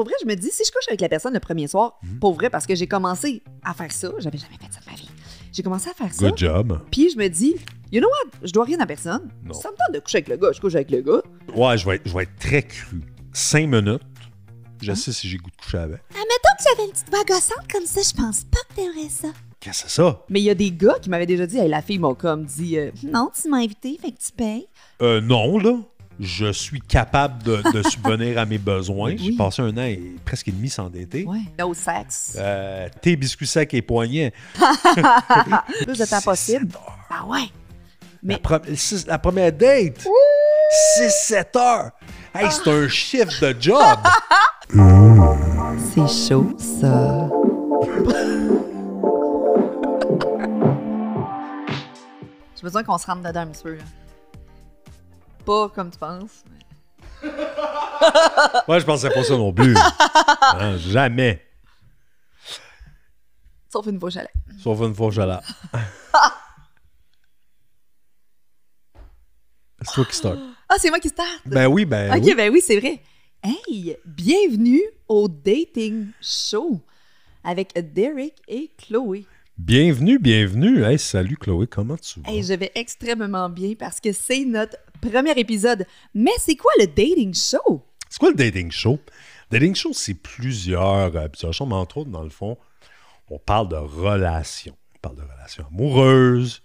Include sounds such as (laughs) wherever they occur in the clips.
pour vrai, je me dis, si je couche avec la personne le premier soir, pour vrai, parce que j'ai commencé à faire ça, j'avais jamais fait ça de ma vie. J'ai commencé à faire ça. Good job. Puis je me dis, you know what, je dois rien à personne. Non. Ça me tente de coucher avec le gars, je couche avec le gars. Ouais, je vais être, je vais être très cru. Cinq minutes, Hein? je sais si j'ai goût de coucher avec. Admettons que j'avais une petite voix gossante comme ça, je pense pas que t'aimerais ça. Qu'est-ce que c'est ça? Mais il y a des gars qui m'avaient déjà dit, hey, la fille m'a comme dit, euh, Non, tu m'as invité, fait que tu payes. Euh, non, là. Je suis capable de, de subvenir à mes besoins. J'ai Oui. passé un an et presque et demi sans dater. ouais, no sex. Euh, thé, biscuits secs et poignets. (laughs) Plus de temps possible. Ben ouais. Mais- La, pre- six- la première date. 6-7 heures. Hey, c'est un chiffre de job. C'est chaud, ça. J'ai besoin qu'on se rentre dedans un petit peu. là. Pas comme tu penses. (laughs) Moi, je pensais pas ça non plus. Hein, jamais. Sauf une fois chalet. Sauf une fois. (laughs) C'est toi qui start. Ah, c'est moi qui start. Ben oui, ben ok, oui. ben oui, c'est vrai. Hey, bienvenue au Dating Show avec Derek et Chloé. Bienvenue, bienvenue. Hey, salut Chloé, comment tu vas? Hey, je vais extrêmement bien parce que c'est notre premier épisode. Mais c'est quoi le Dating Show? C'est quoi le dating show? Le dating show, c'est plusieurs, euh, plusieurs choses, mais entre autres, dans le fond, on parle de relations. On parle de relations amoureuses,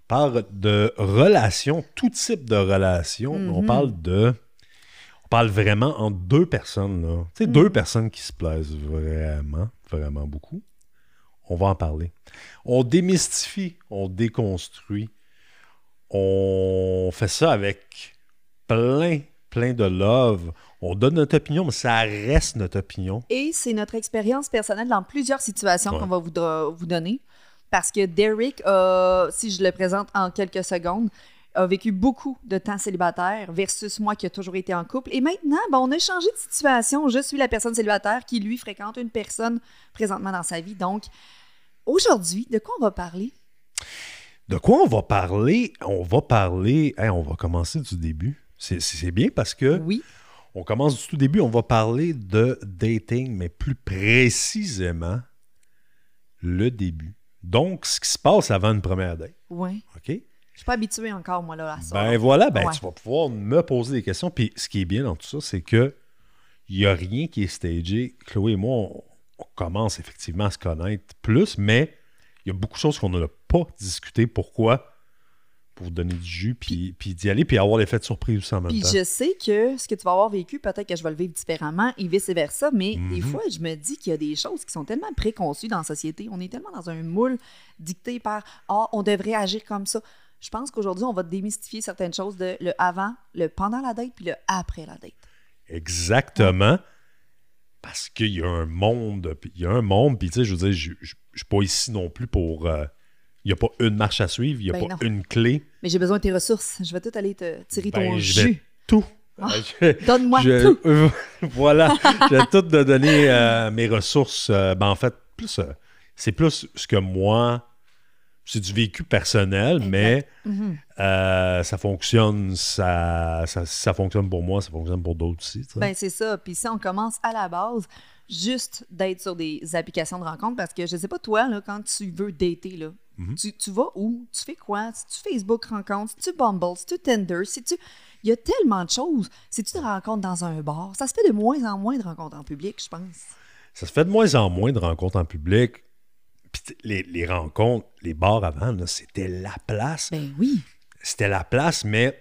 on parle de relations, tout type de relations. On parle de. On parle vraiment entre deux personnes, là. Tu sais, deux personnes qui se plaisent vraiment, vraiment beaucoup. On va en parler. On démystifie, on déconstruit. On fait ça avec plein, plein de love. On donne notre opinion, mais ça reste notre opinion. Et c'est notre expérience personnelle dans plusieurs situations Ouais. qu'on va vous, do- vous donner. Parce que Derek, si je le présente en quelques secondes, a vécu beaucoup de temps célibataire versus moi qui a toujours été en couple. Et maintenant, ben, on a changé de situation. Je suis la personne célibataire qui, lui, fréquente une personne présentement dans sa vie. Donc, aujourd'hui, de quoi on va parler? De quoi on va parler? On va parler. Hey, on va commencer du début. C'est- bien parce que Oui. on commence du tout début. On va parler de dating, mais plus précisément le début. Donc, ce qui se passe avant une première date. Oui. OK? Je suis pas habituée encore, moi, là, à ça. Ben voilà, ben Ouais. tu vas pouvoir me poser des questions. Puis ce qui est bien dans tout ça, c'est que il n'y a rien qui est stagé. Chloé et moi, on, on commence effectivement à se connaître plus, mais il y a beaucoup de choses qu'on n'a pas discutées. Pourquoi? Pour donner du jus, puis, puis d'y aller, puis avoir l'effet de surprise aussi en même Puis temps. je sais que ce que tu vas avoir vécu, peut-être que je vais le vivre différemment et vice-versa, mais des Mhm. fois, je me dis qu'il y a des choses qui sont tellement préconçues dans la société. On est tellement dans un moule dicté par Ah, on devrait agir comme ça. Je pense qu'aujourd'hui, on va démystifier certaines choses de le avant, le pendant la date, puis le après la date. Exactement. Parce qu'il y a un monde, puis il y a un monde, puis tu sais, je veux dire, je je suis pas ici non plus pour. euh, il n'y a pas une marche à suivre, il n'y a Ben pas non. une clé. Mais j'ai besoin de tes ressources. Je vais tout aller te tirer Ben, ton je vais jus. tout. Ah, Euh, (laughs) Donne-moi tout. euh, (laughs) voilà, je vais tout te donner euh, mes ressources. euh, ben, en fait, plus, euh, c'est plus ce que moi, c'est du vécu personnel, Exact. mais Mhm. euh, ça fonctionne, ça, ça, ça fonctionne pour moi, ça fonctionne pour d'autres aussi. Ben, c'est ça. Puis si on commence à la base, juste d'être sur des applications de rencontres, parce que je sais pas, toi, là, quand tu veux dater, là, Mhm. tu, tu vas où? Tu fais quoi? Si tu Facebook rencontres, si tu Bumble, si tu Tinder, si tu... Il y a tellement de choses. Si tu te rencontres dans un bar, ça se fait de moins en moins de rencontres en public, je pense. Ça se fait de moins en moins de rencontres en public. Puis les, les rencontres, les bars avant, c'était la place. Ben oui. C'était la place, mais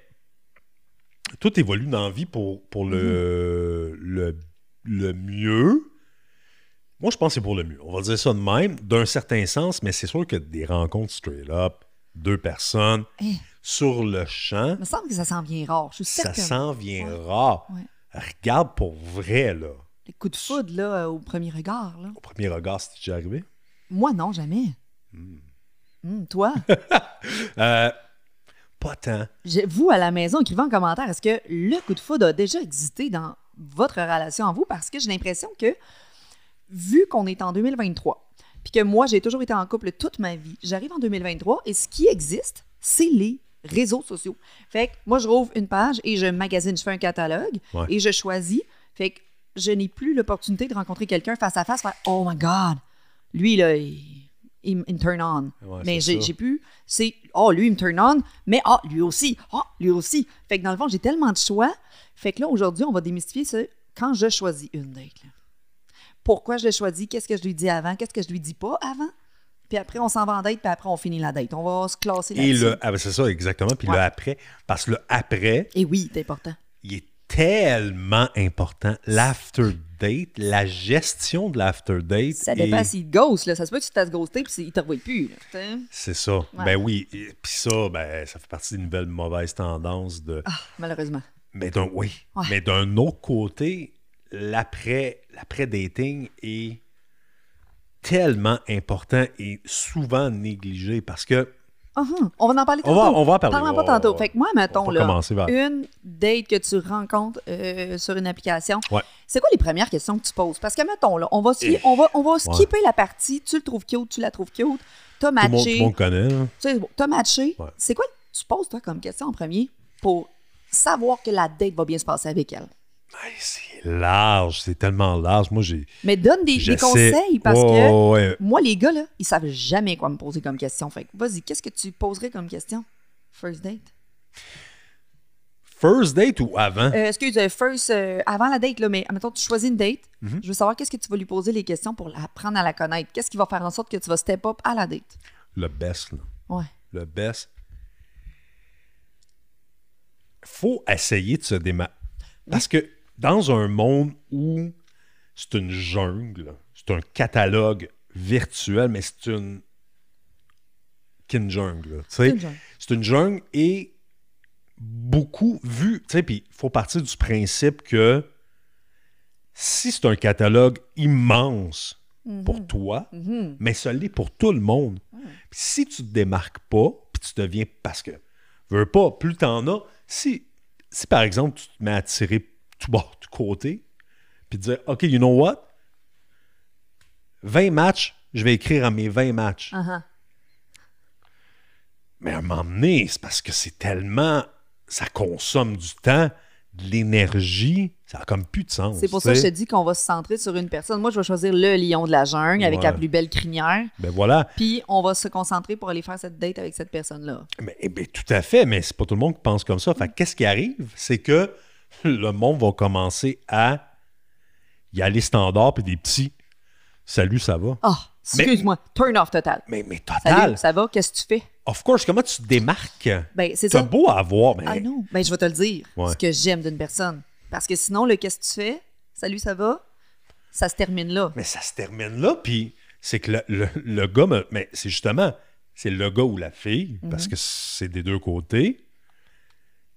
tout évolue dans la vie pour, pour le, le, le mieux. Moi, je pense que c'est pour le mieux. On va dire ça de même, d'un certain sens, mais c'est sûr que des rencontres straight up, deux personnes, Eh, sur le champ, il me semble que ça s'en vient rare. Je suis ça s'en vient Ouais. rare. Ouais. Regarde pour vrai, là. Les coups de foudre, là, euh, au premier regard, là. Au premier regard, c'est déjà arrivé? Moi, non, jamais. Hmm, toi? (laughs) Euh, pas tant. Vous, à la maison, écrivez en commentaire, est-ce que le coup de foudre a déjà existé dans votre relation en vous? Parce que j'ai l'impression que, vu qu'on est en 2023, puis que moi, j'ai toujours été en couple toute ma vie, j'arrive en 2023 et ce qui existe, c'est les réseaux sociaux. Fait que moi, je rouvre une page et je magasine, je fais un catalogue Ouais. et je choisis. Fait que je n'ai plus l'opportunité de rencontrer quelqu'un face à face, faire Oh my God, lui, là, il, il me turn on. Ouais, mais j'ai pu, c'est Oh, lui, il me turn on, mais ah, lui aussi, ah, lui aussi. Fait que dans le fond, j'ai tellement de choix. Fait que là, aujourd'hui, on va démystifier ça quand je choisis une date. là. Pourquoi je l'ai choisi, qu'est-ce que je lui dis avant, qu'est-ce que je lui dis pas avant. Puis après, on s'en va en date, puis après, on finit la date. On va se classer Et le. ah, ben, c'est ça, exactement. Puis Ouais. le après. Parce que le après, Et oui, c'est important. il est tellement important. L'after date, la gestion de l'after date. Ça dépend s'il te ghost, là. Ça se peut que tu te fasses ghoster puis il te revoit plus. C'est ça. Ouais. Ben oui. Puis ça, ben, ça fait partie d'une nouvelle mauvaise tendance de. Ah, malheureusement. Mais d'un oui. Ouais. Mais d'un autre côté, l'après-dating est tellement important et souvent négligé parce que Uh-huh. On va en parler On tantôt. va- on va en parler. Parlons pas On- tantôt. Fait que moi, mettons, on là, une date que tu rencontres euh, sur une application, Ouais. c'est quoi les premières questions que tu poses? Parce que, mettons, là, on va, Eh. on va, on va skipper la partie, tu le trouves cute, tu la trouves cute, t'as monde, tout matché, le monde connaît. là. tu sais, t'as matché. Ouais. C'est quoi que tu poses, toi, comme question en premier pour savoir que la date va bien se passer avec elle? C'est large, c'est tellement large. Moi, j'ai. Mais donne des, conseils parce que ouais, moi, les gars, là, ils savent jamais quoi me poser comme question. Fait que vas-y, qu'est-ce que tu poserais comme question? First date? First date ou avant? Euh, excuse, euh, first, euh, avant la date, là, mais admettons, tu choisis une date. Mhm. Je veux savoir qu'est-ce que tu vas lui poser les questions pour apprendre à la connaître. Qu'est-ce qui va faire en sorte que tu vas step up à la date? Le best, là. Ouais. Le best. Faut essayer de se démarquer. Parce que dans un monde où c'est une jungle, c'est un catalogue virtuel, mais c'est une. qu'une jungle. C'est une jungle. C'est une jungle et beaucoup vu. Tu sais, puis il faut partir du principe que si c'est un catalogue immense pour toi, mais ça l'est pour tout le monde. Si tu te démarques pas, puis tu deviens. Parce que, veux pas, plus t'en as. Si, si par exemple, tu te mets à tirer tout bord, tout côté, puis dire, OK, you know what? 20 matchs, je vais écrire à mes 20 matchs. Uh-huh. Mais à un moment donné, c'est parce que c'est tellement. Ça consomme du temps, de l'énergie. Ça a comme plus de sens. C'est pour ça que je te dis qu'on va se centrer sur une personne. Moi, je vais choisir le lion de la jungle avec la plus belle crinière. Ben voilà. Puis, on va se concentrer pour aller faire cette date avec cette personne-là. Mais, eh ben, tout à fait, mais c'est pas tout le monde qui pense comme ça. Fait que qu'est-ce qui arrive? C'est que (laughs) le monde va commencer à y aller standard puis des petits. Salut, ça va? Ah, excuse-moi. Turn off total. Mais, mais Salut, total. ça va? Qu'est-ce que tu fais? Of course, comment tu te démarques? Ben, c'est ça. beau avoir, mais Ah non, ben je vais te le dire, Ouais. ce que j'aime d'une personne. Parce que sinon, le qu'est-ce que tu fais? Salut, ça va? Ça se termine là. Mais ça se termine là, puis c'est que le, le- le gars, me- mais c'est justement, c'est le gars ou la fille, Mhm. parce que c'est des deux côtés,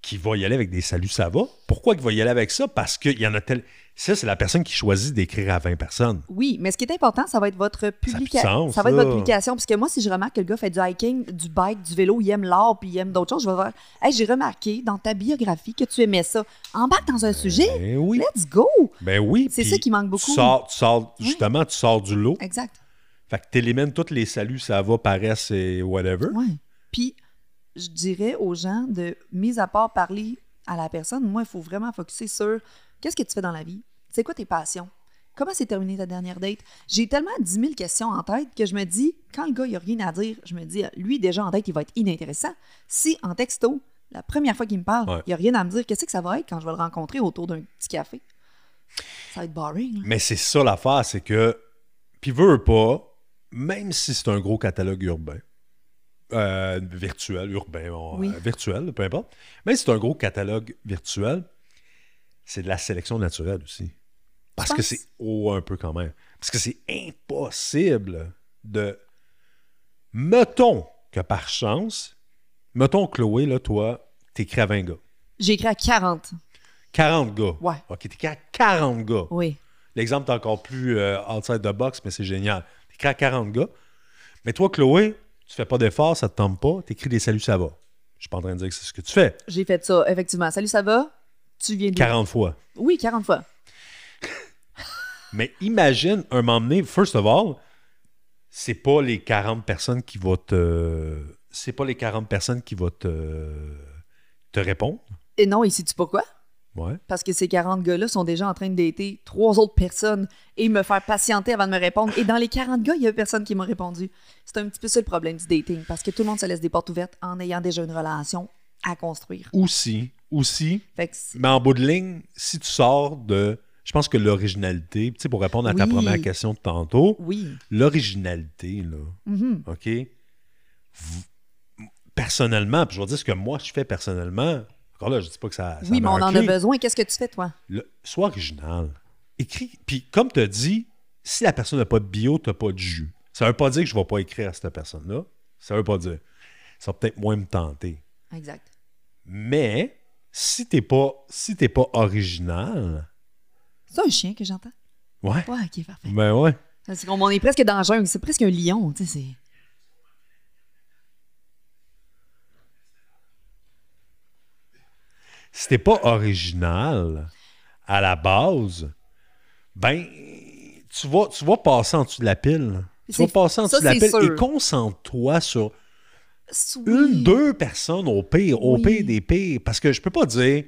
qui va y aller avec des saluts, ça va. Pourquoi il va y aller avec ça? Parce qu'il y en a tel. Ça, c'est la personne qui choisit d'écrire à 20 personnes. Oui, mais ce qui est important, ça va être votre publication. sens, Ça va être ça. votre publication. Parce que moi, si je remarque que le gars fait du hiking, du bike, du vélo, il aime l'art, puis il aime d'autres choses, je vais faire Hey, j'ai remarqué dans ta biographie que tu aimais ça. Embarque dans un sujet. Ben oui. Let's go! Ben oui. C'est ça qui manque beaucoup. Tu sors, tu sors- justement, tu sors du lot. Exact. Fait que t'élimines tous les saluts, ça va, paresse et whatever. Ouais. Puis, je dirais aux gens de, mis à part parler à la personne, moi, il faut vraiment focuser sur qu'est-ce que tu fais dans la vie? C'est quoi tes passions? Comment s'est terminée ta dernière date? J'ai tellement 10 000 questions en tête que je me dis, quand le gars, il a rien à dire, je me dis, lui, déjà en tête, il va être inintéressant. Si, en texto, la première fois qu'il me parle, Ouais. il a rien à me dire, qu'est-ce que ça va être quand je vais le rencontrer autour d'un petit café? Ça va être boring. là. Mais c'est ça l'affaire, c'est que, puis veut veut pas, même si c'est un gros catalogue urbain, euh, virtuel, urbain, bon, Oui. euh, virtuel, peu importe, si c'est un gros catalogue virtuel, c'est de la sélection naturelle aussi. Parce que c'est, oh, un peu quand même, parce que c'est impossible de, mettons que par chance, mettons Chloé, là, toi, t'écris à 20 gars, J'ai écrit à 40. 40 gars. Ouais. OK, t'écris à 40 gars. Oui. L'exemple est encore plus euh, outside the box, mais c'est génial. Tu écris à 40 gars. Mais toi, Chloé, tu fais pas d'effort, ça te tente pas, tu écris des saluts, ça va. Je suis pas en train de dire que c'est ce que tu fais. J'ai fait ça, effectivement. Salut, ça va? Tu viens de... 40 fois. Oui, 40 fois. (laughs) Mais imagine un moment donné, first of all, c'est pas les 40 personnes qui vont te. C'est pas les 40 personnes qui vont te, te répondre. Et non, et sais-tu pourquoi? Ouais. Parce que ces 40 gars-là sont déjà en train de dater trois autres personnes et me faire patienter avant de me répondre. Et dans les 40 gars, il y a personne qui m'a répondu. C'est un petit peu ça le problème du dating. Parce que tout le monde se laisse des portes ouvertes en ayant déjà une relation à construire. Aussi, aussi, Fait que c'est- mais en bout de ligne, si tu sors de. Je pense que l'originalité, tu sais, pour répondre à ta Oui. première question de tantôt, oui. l'originalité, là, Mhm. OK? Personnellement, puis je vais dire ce que moi je fais personnellement. Encore là, je dis pas que ça. ça Oui, mais on en a besoin. Qu'est-ce que tu fais, toi? Le- sois original. Écris. Puis, comme tu as dit, si la personne n'a pas de bio, tu n'as pas de jus. Ça veut pas dire que je ne vais pas écrire à cette personne-là. Ça veut pas dire. Ça va peut-être moins me tenter. Exact. Mais, si tu n'es pas, si t'es pas original, C'est un chien que j'entends? ouais. Ouais, ok, parfait. Ben ouais. C'est comme on est presque dans. C'est presque un lion, tu sais. Si t'es pas original à la base, ben, tu vas, tu vas passer en dessous de la pile. Tu vas passer en ça, dessous de la pile sûr. et concentre-toi sur Oui. une, deux personnes au pire, au Oui. pire des pires. Parce que je peux pas dire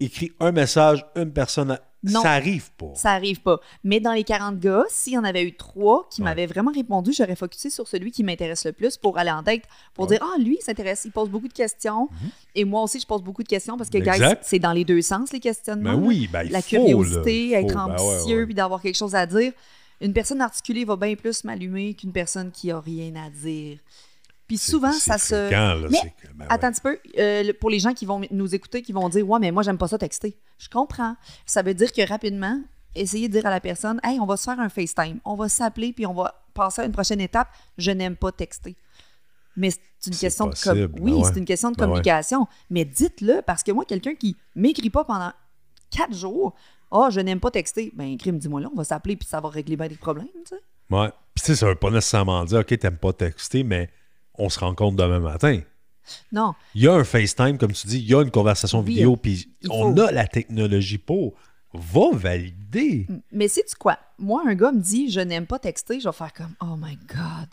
écris un message, une personne. à- Non. Ça arrive pas. Ça arrive pas. Mais dans les 40 gars, s'il y en avait eu trois qui Ouais. m'avaient vraiment répondu, j'aurais focusé sur celui qui m'intéresse le plus pour aller en tête, pour Ouais. Mhm. dire Ah, lui, il s'intéresse, il pose beaucoup de questions. Et moi aussi, je pose beaucoup de questions parce que, guys, c'est dans les deux sens, les questionnements. Ben oui, ben il La faut, curiosité, là. Être ben ambitieux, ouais. puis d'avoir quelque chose à dire. Une personne articulée va bien plus m'allumer qu'une personne qui a rien à dire. Puis souvent, ça se. fréquent, là, Mais que- ben ouais. Attends un petit peu. euh, pour les gens qui vont nous écouter, qui vont dire Ouais, mais moi, j'aime pas ça texter. Je comprends. Ça veut dire que rapidement, essayez de dire à la personne Hey, on va se faire un FaceTime. On va s'appeler, puis on va passer à une prochaine étape. Je n'aime pas texter. Mais c'est une question de com- Oui, ben ouais. c'est une question de Ben ouais. communication. Mais dites-le, parce que moi, quelqu'un qui m'écrit pas pendant quatre jours, oh, je n'aime pas texter. Ben, crime, dis-moi là, on va s'appeler, puis ça va régler bien des problèmes, tu sais. Ouais. Puis tu sais, ça veut pas nécessairement dire OK, t'aimes pas texter, mais on se rencontre demain matin. Non. Il y a un FaceTime, comme tu dis, il y a une conversation Oui, vidéo, puis il on faut. a la technologie pour. Va valider. Mais sais-tu quoi? Moi, un gars me dit je n'aime pas texter, je vais faire comme Oh my God.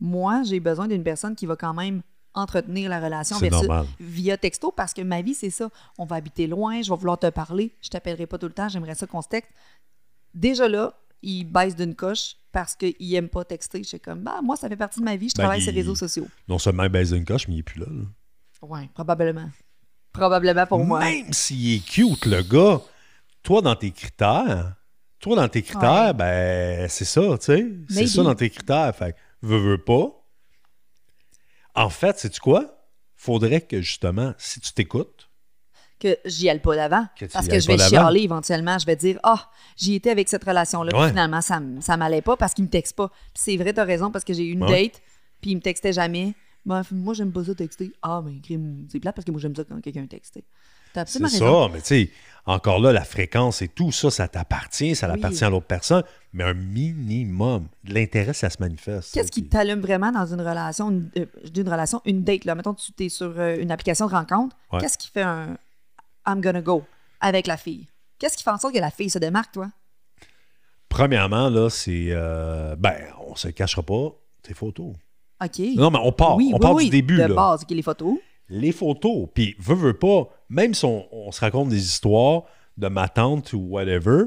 Moi, j'ai besoin d'une personne qui va quand même entretenir la relation versus- via texto parce que ma vie, c'est ça. On va habiter loin, je vais vouloir te parler, je t'appellerai pas tout le temps, j'aimerais ça qu'on se texte. Déjà là, il baisse d'une coche parce qu'il aime pas texter. Je suis comme, bah, moi, ça fait partie de ma vie, je Ben, travaille il- sur les réseaux sociaux. Non seulement il baisse une coche, mais il est plus là. là. Ouais, probablement. Probablement pour moi. Même s'il est cute, le gars, toi, dans tes critères, toi, dans tes critères, Ouais. ben, c'est ça, tu sais. C'est ça dans tes critères. Fait que, veux, veux pas. En fait, sais-tu quoi? Faudrait que, justement, si tu t'écoutes, que j'y aille pas d'avant. Parce que je vais chialer éventuellement. Je vais dire, ah, j'y étais avec cette relation-là. Ouais. Finalement, ça, ça m'allait pas parce qu'il me texte pas. Puis c'est vrai, t'as raison, parce que j'ai eu une Ouais. date, puis il me textait jamais. Ben, moi, j'aime pas ça texter. Ah, mais crime, c'est plate parce que moi, j'aime ça quand quelqu'un texte. T'as c'est absolument raison. ça. Mais tu sais, encore là, la fréquence et tout, ça, ça t'appartient, ça Oui. appartient à l'autre personne. Mais un minimum. L'intérêt, ça se manifeste. Qu'est-ce qui t'allume vraiment dans une relation, une, euh, je dis une relation, une date, là? Mettons, tu es sur euh, une application de rencontre. Ouais. Qu'est-ce qui fait un I'm gonna go avec la fille? Qu'est-ce qui fait en sorte que la fille se démarque, toi? Premièrement, là, c'est. euh, ben, on se cachera pas, tes photos. OK. Non, mais on part. oui, on oui, part oui, du début, De là. base, OK, les photos. les photos. Puis, veux, veux pas, même si on, on se raconte des histoires de ma tante ou whatever,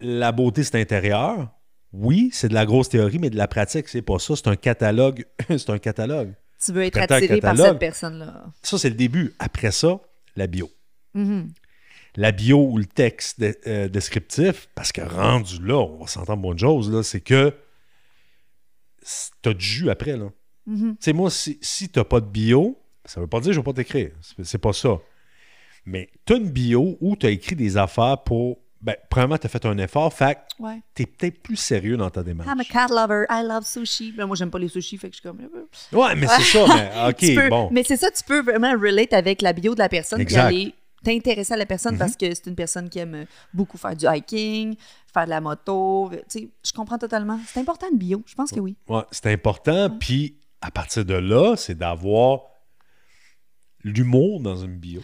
la beauté, c'est intérieur. Oui, c'est de la grosse théorie, mais de la pratique, c'est pas ça. C'est un catalogue. (laughs) c'est un catalogue. Tu veux être attiré par cette personne-là. Ça, c'est le début. Après ça, la bio. Mhm. La bio ou le texte de- euh, descriptif, parce que rendu là, on va s'entendre bonne chose, là, c'est que t'as du jus après, là. Mhm. Tu sais, moi, si, si t'as pas de bio, ça veut pas dire que je vais pas t'écrire. C'est- C'est pas ça. Mais t'as une bio où t'as écrit des affaires pour. Ben, premièrement, t'as fait un effort, fait que Ouais. t'es peut-être plus sérieux dans ta démarche. I'm a cat lover. I love sushi. Ben, moi, j'aime pas les sushis, fait que je suis comme. Ouais, mais c'est ça, (laughs) mais Tu peux- ok, bon. Mais c'est ça, tu peux vraiment relate avec la bio de la personne. Exact. Aller t'intéresser à la personne parce que c'est une personne qui aime beaucoup faire du hiking, faire de la moto. Tu sais, je comprends totalement. C'est important une bio. Je pense que oui. Ouais, c'est important. Puis, à partir de là, c'est d'avoir l'humour dans une bio.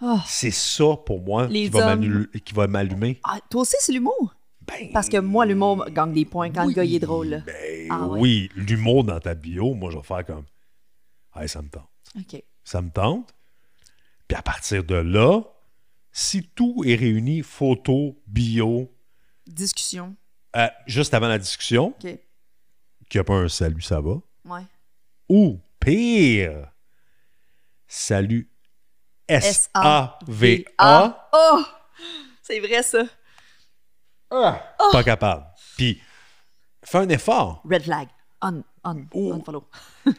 Ah. C'est ça, pour moi, Les qui va, m'allumer. Ah, toi aussi, c'est l'humour? Ben, Parce que moi, l'humour gagne des points quand le gars il est drôle. Ben Ah ouais. oui, l'humour dans ta bio, moi, je vais faire comme. Hey, ça me tente. OK. Ça me tente. Puis à partir de là, si tout est réuni, photo, bio, Discussion. euh, juste avant la discussion, OK. qu'il n'y a pas un salut, ça va. Ouais. Ou, pire, salut S-A-V-A. Oh! C'est vrai, ça. Ah, Pas capable. Puis, fais un effort. Red flag. On, on, Oh. unfollow. (laughs)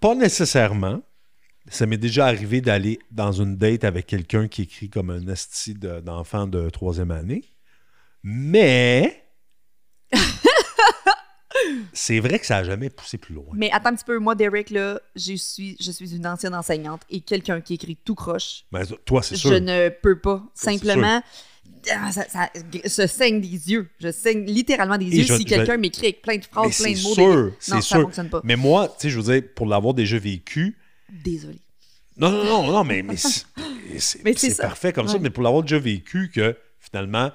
Pas nécessairement. Ça m'est déjà arrivé d'aller dans une date avec quelqu'un qui écrit comme un esti de- d'enfant de troisième année. Mais c'est vrai que ça n'a jamais poussé plus loin. Mais attends un petit peu. Moi, Derek, là, je suis, je suis une ancienne enseignante et quelqu'un qui écrit tout croche, Mais toi, c'est je sûr. ne peux pas. Simplement, ah, ça, ça se saigne des yeux. Je saigne littéralement des Et yeux je- si je- quelqu'un m'écrit avec plein de phrases, plein de mots. sûr, des- c'est non, ça sûr. fonctionne pas. Mais moi, tu sais, je veux dire, pour l'avoir déjà vécu, Désolée. Non, non, non, non, mais, mais c'est (laughs) parfait comme ça, mais pour l'avoir déjà vécu, que finalement,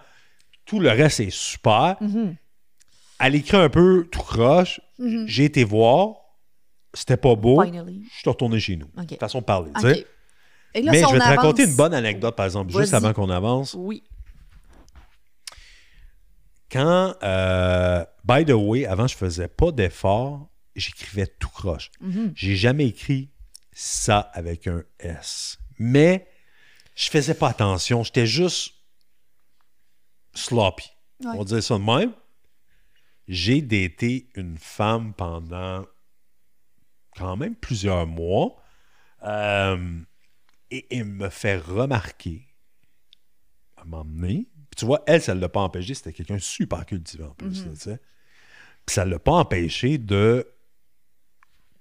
tout le reste est super. Mhm. À l'écrit un peu tout croche, Mhm. j'ai été voir, c'était pas beau, Finally. je suis retourné chez nous. OK. Façon de parler, tu OK. sais. Et là, Mais si je vais te avance- raconter une bonne anecdote, par exemple, juste avant qu'on avance. Oui. Quand, euh, by the way, avant, je faisais pas d'effort, j'écrivais tout croche. Mhm. J'ai jamais écrit ça avec un S. Mais je faisais pas attention. J'étais juste sloppy. Ouais. On dire ça de même. J'ai daté une femme pendant quand même plusieurs mois. euh, et elle me fait remarquer à m'emmener. Puis tu vois, elle, ça ne l'a pas empêché. C'était quelqu'un super cultivé en plus. Là. Puis ça ne l'a pas empêché de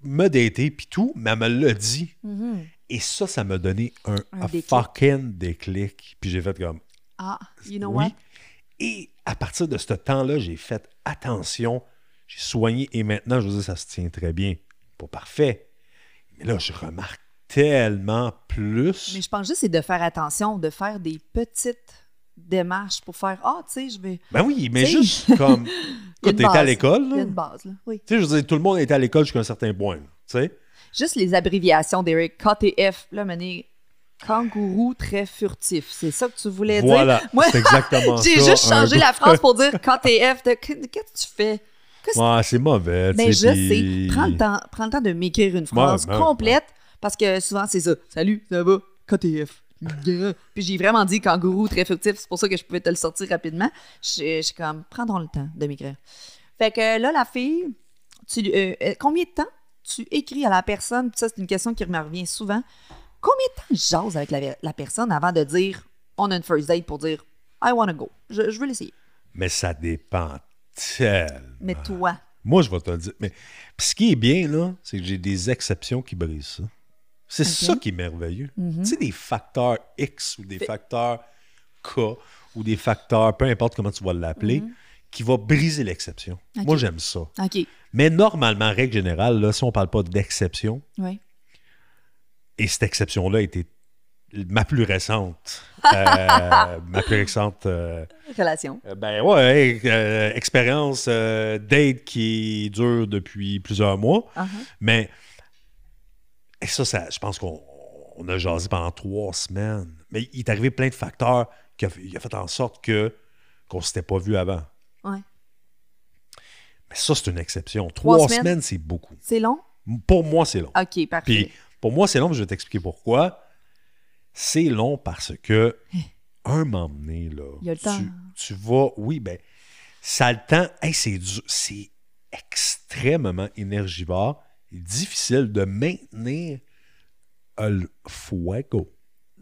me dater puis tout, mais elle me l'a dit. Mhm. Et ça, ça m'a donné un, Un un déclic. fucking déclic. Puis j'ai fait comme, Ah, you know oui. what? Et à partir de ce temps-là, j'ai fait attention, j'ai soigné et maintenant, je veux dire, ça se tient très bien. Pas parfait. Mais là, je remarque tellement plus. Mais je pense juste c'est de faire attention, de faire des petites démarches pour faire Ah, tu sais, je vais. Ben oui, mais juste comme. (laughs) Écoute, t'étais à l'école, Il y a là. une base, là. Oui. Tu sais, je veux dire, tout le monde était à l'école jusqu'à un certain point. Tu sais? Juste les abréviations d'Eric. KTF, là, mané, kangourou très furtif. C'est ça que tu voulais Voilà. dire? Moi, c'est exactement (laughs) j'ai juste changé la (laughs) phrase pour dire KTF. Qu'est-ce que tu fais? Ouais, c'est mauvais. tu Ben, je sais, Prends le temps, prends le temps de m'écrire une phrase Ouais, complète parce que souvent, c'est ça. Salut, ça va? KTF. (laughs) Puis j'ai vraiment dit kangourou très furtif. C'est pour ça que je pouvais te le sortir rapidement. Je suis comme, prends donc le temps de m'écrire. Fait que là, la fille, tu, euh, euh, combien de temps tu écris à la personne? Ça, c'est une question qui me revient souvent. Combien de temps je jase avec la, la personne avant de dire on a une first date pour dire I wanna go? Je, je veux l'essayer. Mais ça dépend tellement. Mais toi, Moi, je vais te le dire. Mais puis ce qui est bien, là, c'est que j'ai des exceptions qui brisent ça. C'est ça qui est merveilleux. Tu sais, des facteurs X ou des facteurs K ou des facteurs, peu importe comment tu vas l'appeler, qui va briser l'exception. Moi, j'aime ça. Mais normalement, règle générale, là, si on parle pas d'exception, Oui. Et cette exception-là était ma plus récente, (laughs) euh, ma plus récente euh, Relation. euh, Ben ouais, expérience date qui dure depuis plusieurs mois. Uh-huh. Mais et ça, ça, je pense qu'on on a jasé pendant trois semaines. Mais il est arrivé plein de facteurs qui a, il a fait en sorte que qu'on ne s'était pas vu avant. Ouais. Mais ça, c'est une exception. Trois Trois, semaines? semaines, c'est beaucoup. C'est long? Pour moi, c'est long. OK, parfait. Puis pour moi, c'est long, mais je vais t'expliquer pourquoi. C'est long parce que un moment donné, là, Il y a le tu, temps. tu vas, oui, ben, ça a le temps. Hey, c'est dur- c'est extrêmement énergivore et difficile de maintenir le fuego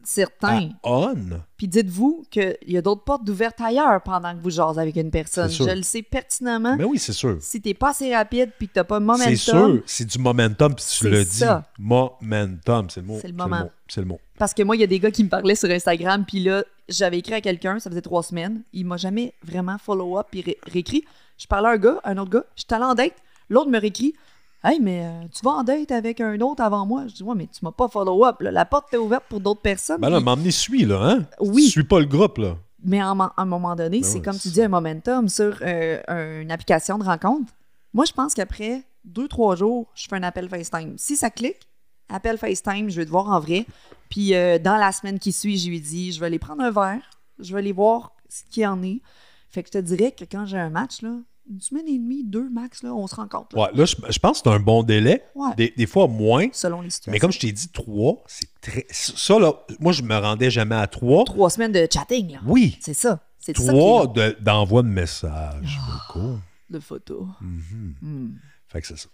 à Certain. on? Puis dites-vous qu'il y a d'autres portes ouvertes ailleurs pendant que vous jasez avec une personne. Je le sais pertinemment. Mais oui, c'est sûr. Si t'es pas assez rapide puis que t'as pas de momentum, C'est sûr, c'est du momentum, puis tu le dis. Momentum, c'est le mot. C'est le moment. C'est le mot. Parce que moi, il y a des gars qui me parlaient sur Instagram, puis là, j'avais écrit à quelqu'un, ça faisait trois semaines. Il m'a jamais vraiment follow-up puis ré- réécrit. Je parlais à un gars, à un autre gars, je suis allé en date. L'autre me réécrit Hey, mais euh, tu vas en date avec un autre avant moi? Je dis Ouais, mais tu m'as pas follow-up. La porte est ouverte pour d'autres personnes. Ben là, Puis- m'emmener suis, là, hein? Oui. Suis pas le groupe, là. Mais à un mo- à un moment donné, Ben c'est ouais, comme tu dis, un momentum sur euh, une application de rencontre. Moi, je pense qu'après deux, trois jours, je fais un appel FaceTime. Si ça clique, appel FaceTime, je vais te voir en vrai. Puis euh, dans la semaine qui suit, je lui dis, je vais aller prendre un verre, je vais aller voir ce qu'il y en est. Fait que je te dirais que quand j'ai un match, là, une semaine et demie, deux max, là, on se rencontre. là, Ouais, là, je, je pense que c'est un bon délai. Ouais. Des, des fois moins. Selon les situations. Mais comme je t'ai dit, trois, c'est très. Ça, là, moi, je me rendais jamais à trois. Trois semaines de chatting, là. Oui. C'est ça. C'est Trois de- d'envoi de, messages. beaucoup. de photos. Mhm. Hmm. Fait que c'est ça.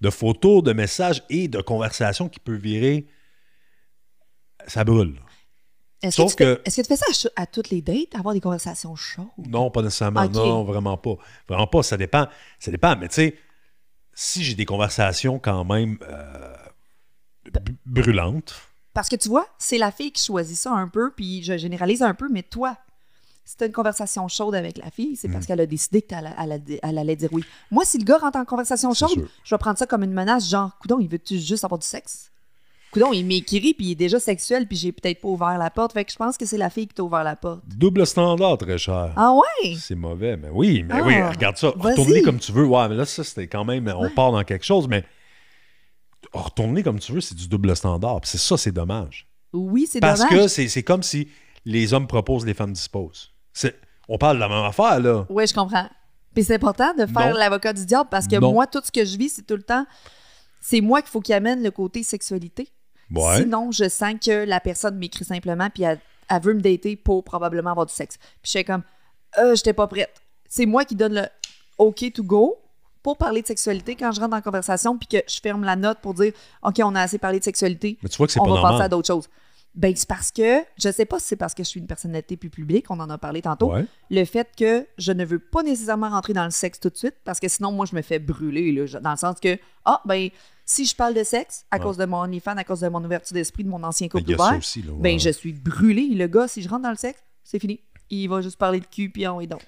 De photos, de messages et de conversations qui peuvent virer. Ça brûle. Est-ce que, tu fais- que- est-ce que tu fais ça à, toutes les dates, avoir des conversations chaudes? Non, pas nécessairement. Non, vraiment pas. Vraiment pas. Ça dépend. Ça dépend. Mais tu sais, si j'ai des conversations quand même euh, b- brûlantes, Parce que tu vois, c'est la fille qui choisit ça un peu, puis je généralise un peu, mais toi, si tu une conversation chaude avec la fille, c'est Mm. parce qu'elle a décidé qu'elle elle, elle- elle allait dire oui. Moi, si le gars rentre en conversation C'est chaude, sûr. je vais prendre ça comme une menace, genre, coudon, il veut-tu juste avoir du sexe? Coudon, il m'écrit, puis il est déjà sexuel, puis j'ai peut-être pas ouvert la porte. Fait que je pense que c'est la fille qui t'a ouvert la porte. double standard, très cher. Ah ouais? C'est mauvais, mais oui, mais Ah, oui, regarde ça. Retourne-les comme tu veux. Ouais, mais là, ça, c'était quand même. On Ouais. part dans quelque chose, mais retourner comme tu veux, c'est du double standard. Puis c'est ça, c'est dommage. Oui, c'est Parce dommage. que c'est c'est comme si les hommes proposent, les femmes disposent. On parle de la même affaire, là. Oui, je comprends. Puis c'est important de faire l'avocat du diable parce que Non. moi, tout ce que je vis, c'est tout le temps. C'est moi qu'il faut qu'il amène le côté sexualité. Ouais. Sinon, je sens que la personne m'écrit simplement puis elle, elle veut me dater pour probablement avoir du sexe. Puis je suis comme, euh, j'étais pas prête. C'est moi qui donne le OK to go pour parler de sexualité quand je rentre la conversation puis que je ferme la note pour dire OK, on a assez parlé de sexualité, Mais tu vois que c'est on pas va passer à d'autres choses. Ben, c'est parce que, je sais pas si c'est parce que je suis une personnalité plus publique, on en a parlé tantôt, Ouais. le fait que je ne veux pas nécessairement rentrer dans le sexe tout de suite parce que sinon, moi, je me fais brûler, là, dans le sens que, ah, ben, si je parle de sexe à Ouais. cause de mon OnlyFans, à cause de mon ouverture d'esprit, de mon ancien couple ouvert, aussi, là. ouais. ben, je suis brûlée. Le gars, si je rentre dans le sexe, c'est fini. Il va juste parler de cul, puis on est donc.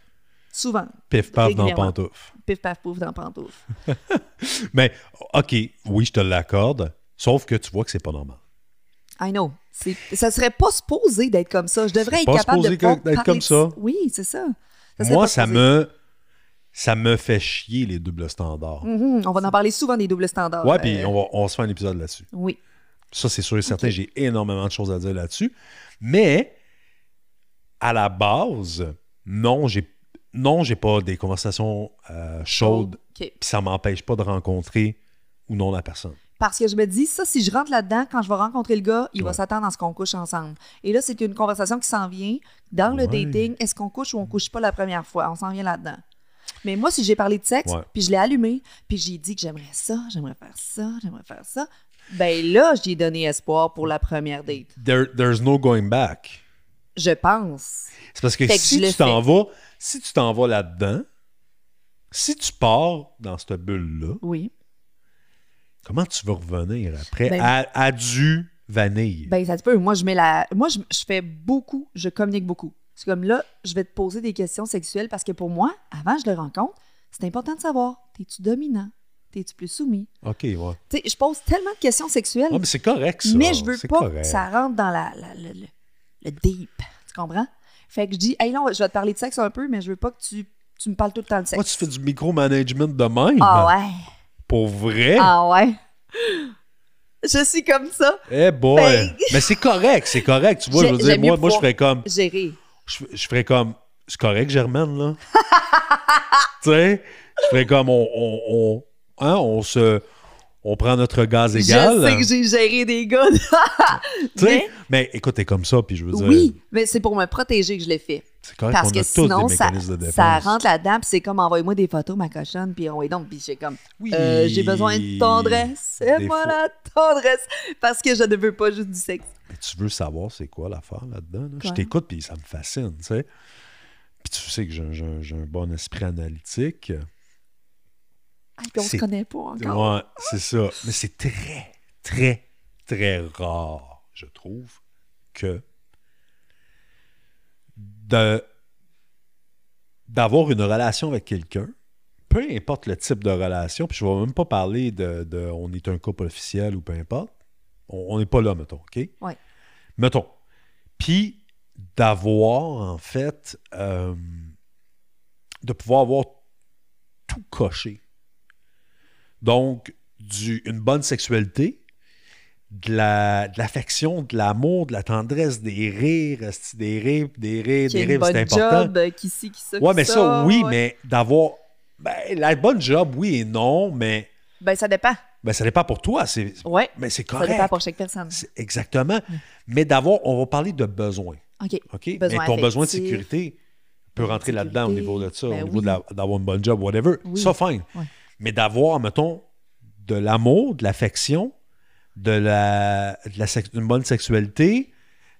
Souvent. Pif paf dans pantoufle. Pif, paf, pouf dans pantoufle. (laughs) Mais, OK, oui, je te l'accorde. Sauf que tu vois que c'est pas normal. I know. Ça serait pas supposé d'être comme ça. Je devrais être pas capable de supposé pouvoir d'être comme de- ça. Oui, c'est ça. Moi, pas ça me, ça me fait chier, les doubles standards. Mhm, On va en parler souvent des doubles standards. Ouais, puis Euh, on, va, on se faire un épisode là-dessus. Oui. Ça, c'est sûr et certain, j'ai énormément de choses à dire là-dessus. Mais, à la base, non, j'ai non, j'ai pas des conversations euh, chaudes, OK. puis ça m'empêche pas de rencontrer ou non la personne. Parce que je me dis, ça, si je rentre là-dedans, quand je vais rencontrer le gars, il va s'attendre à ce qu'on couche ensemble. Et là, c'est une conversation qui s'en vient dans le Ouais. dating. Est-ce qu'on couche ou on couche pas la première fois? On s'en vient là-dedans. Mais moi, si j'ai parlé de sexe, puis je l'ai allumé, puis j'ai dit que j'aimerais ça, j'aimerais faire ça, j'aimerais faire ça, ben là, j'ai donné espoir pour la première date. There- there's no going back. Je pense. C'est parce que Fait si tu t'en vas, si tu t'en vas là-dedans, si tu pars dans cette bulle-là, Oui. comment tu vas revenir après? Ben- à, à du vanille? Ben, ça se peut. Moi, je mets la. Moi, je, je fais beaucoup, je communique beaucoup. C'est comme là, je vais te poser des questions sexuelles parce que pour moi, avant que je le rencontre, c'est important de savoir t'es-tu dominant? T'es-tu plus soumis? OK, ouais. Tu sais, je pose tellement de questions sexuelles, Ouais, mais c'est correct, ça. mais je veux pas correct. que ça rentre dans la, la- le, le- le deep. Tu comprends? Fait que je dis, hey, là, je vais te parler de sexe un peu, mais je veux pas que tu, tu me parles tout le temps de sexe. Moi, tu fais du micromanagement de même? Ah ouais. Pour vrai? Ah ouais. (laughs) Je suis comme ça. Eh boy! Ben- Mais c'est correct, c'est correct. Tu vois, je veux dire, moi, moi je ferais comme. Gérer. Je, je ferais comme. C'est correct, Germaine, là. (laughs) tu sais? Je ferais comme on. on, on- hein, on se. On prend notre gaz égal. Je sais que j'ai géré des gars. (laughs) Tu sais? mais- Mais écoute, t'es comme ça, puis je veux dire. Oui, mais c'est pour me protéger que je l'ai fait. C'est correct Parce qu'on que a tous sinon, des ça, mécanismes de défense. ça rentre là-dedans, puis c'est comme envoie-moi des photos, ma cochonne, puis on est donc, puis j'ai comme, Oui. euh, j'ai besoin de tendresse. Des Et moi fois. la tendresse, parce que je ne veux pas juste du sexe. Mais tu veux savoir c'est quoi l'affaire là-dedans? là? Je Quoi? t'écoute, puis ça me fascine, tu sais. Puis tu sais que j'ai un- j'ai un, j'ai un bon esprit analytique. Ah, puis on se C'est- connaît pas encore. Ouais, c'est ça. Mais c'est très, très, très rare, je trouve, que d'avoir une relation avec quelqu'un, peu importe le type de relation, puis je ne vais même pas parler de, de on est un couple officiel ou peu importe. On n'est pas là, mettons, OK? Ouais. Mettons. Puis d'avoir, en fait, euh, de pouvoir avoir tout coché. Donc, du, une bonne sexualité, de la- de l'affection, de l'amour, de la tendresse, des rires, des rires, des rires, des rires, c'est important. job, euh, qui ci, qui ça, Ouais, qui mais ça, oui, ouais. mais d'avoir. Ben, la bonne job, oui et non, mais Ben, ça dépend. ben, ça dépend pour toi. C'est, Ouais. mais c'est Ça correct. dépend pour chaque personne. Exactement. Mais d'avoir, on va parler de besoin. OK. OK? Besoin mais ton besoin de sécurité peut rentrer là-dedans au niveau de ça, Ben au niveau oui. d'avoir une bonne job, whatever. Oui. Ça, fine. Ouais. Mais d'avoir, mettons, de l'amour, de l'affection, de la, de la sex- une bonne sexualité,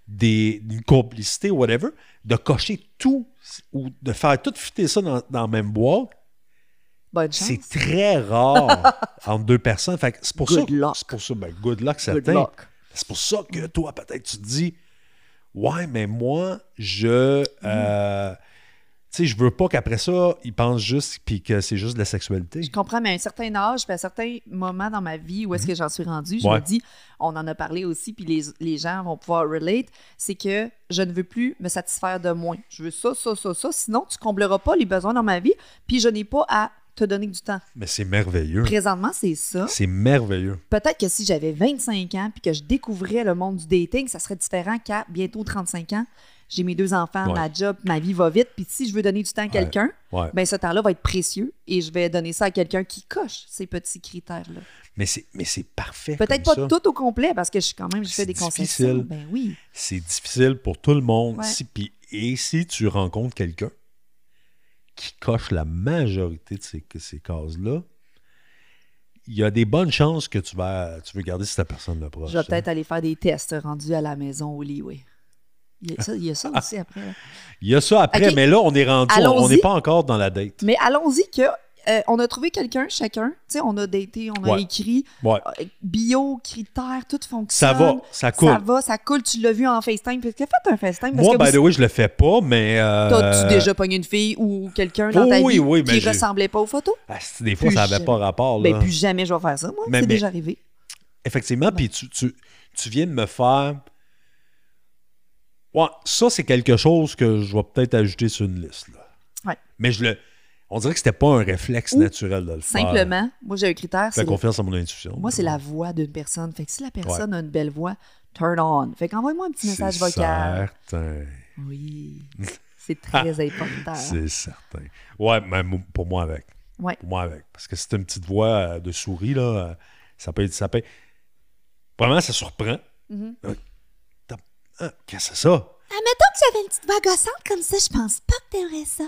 des, une complicité, whatever, de cocher tout ou de faire tout fitter ça dans, dans la même boîte, c'est très rare (laughs) entre deux personnes. Fait c'est pour ça. C'est pour ça. Ben, good luck, certain. C'est pour ça que toi, peut-être, tu te dis Ouais, mais moi, je. euh, tu sais, je veux pas qu'après ça, ils pensent juste puis que c'est juste de la sexualité. Je comprends, mais à un certain âge, puis à certains moments dans ma vie où est-ce que j'en suis rendue, je Ouais. me dis, on en a parlé aussi, puis les, les gens vont pouvoir relate, c'est que je ne veux plus me satisfaire de moins. Je veux ça, ça, ça, ça, sinon tu combleras pas les besoins dans ma vie, puis je n'ai pas à te donner du temps. Mais c'est merveilleux. Présentement, c'est ça. C'est merveilleux. Peut-être que si j'avais 25 ans puis que je découvrais le monde du dating, ça serait différent qu'à bientôt 35 ans. J'ai mes deux enfants, Ouais. ma job, ma vie va vite. Puis si je veux donner du temps à quelqu'un, Ouais. ben ce temps-là va être précieux et je vais donner ça à quelqu'un qui coche ces petits critères-là. Mais c'est, mais c'est parfait. Peut-être pas ça. tout au complet parce que je suis quand même, je fais des concessions. Ben oui. C'est difficile pour tout le monde. Ouais. Si- puis- et si tu rencontres quelqu'un qui coche la majorité de ces, ces cases-là, il y a des bonnes chances que tu vas tu veux garder cette personne-là proche. Je vais hein. peut-être aller faire des tests rendus à la maison au lit, oui. Il y a ça, il y a ça aussi après. Il y a ça après, mais là, on est rendu, on- n'est pas encore dans la date. Mais allons-y que euh, on a trouvé quelqu'un chacun. Tu sais, on a daté, on a Ouais. écrit Ouais. euh, bio, critères, tout fonctionne. Ça va, ça coule. Ça va, ça coule. Tu l'as vu en FaceTime. Parce que fait un FaceTime. Parce Moi, que by the way, je le fais pas, mais. euh, T'as-tu déjà pogné une fille ou quelqu'un dans Oh ta oui, vie oui, mais qui ressemblait pas aux photos? ah, des fois, Plus ça n'avait pas rapport. Là. Ben, plus jamais je vais faire ça, moi. Mais- C'est mais- déjà arrivé. Effectivement, puis tu, tu, tu viens de me faire. Ouais, ça, c'est quelque chose que je vais peut-être ajouter sur une liste. Là. Ouais. Mais je le. On dirait que c'était pas un réflexe Ou naturel de le faire. Simplement, moi, j'ai un critère. Fais confiance à mon intuition. Moi, c'est la voix d'une personne. Fait que si la personne a une belle voix, turn on. Fait qu'envoie-moi un petit message C'est vocal. Certain. Oui. (laughs) C'est très important. C'est certain. Ouais, même pour moi avec. Ouais. Pour moi avec. Parce que c'est une petite voix euh, de souris, là. euh, Ça peut être. Ça peut Vraiment, ça surprend. Mhm. Euh, ah, Qu'est-ce que c'est ça? Admettons que j'avais une petite voix gossante comme ça, je pense pas que t'aimerais ça.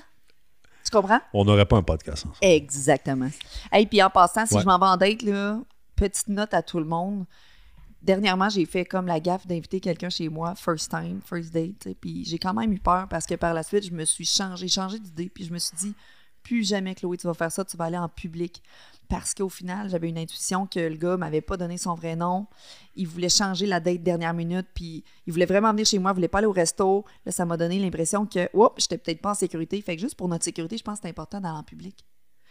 Tu comprends? On n'aurait pas un podcast. Exactement. Et puis en passant, si Ouais. je m'en vais en date, là, petite note à tout le monde. Dernièrement, j'ai fait comme la gaffe d'inviter quelqu'un chez moi, first time, first date. tu Puis j'ai quand même eu peur parce que par la suite, je me suis changé, changé d'idée. Puis je me suis dit, plus jamais, Chloé, tu vas faire ça, tu vas aller en public. Parce qu'au final, j'avais une intuition que le gars m'avait pas donné son vrai nom. Il voulait changer la date dernière minute, puis il voulait vraiment venir chez moi, il voulait pas aller au resto. Là, ça m'a donné l'impression que, oups, j'étais peut-être pas en sécurité. Fait que juste pour notre sécurité, je pense que c'est important d'aller en public.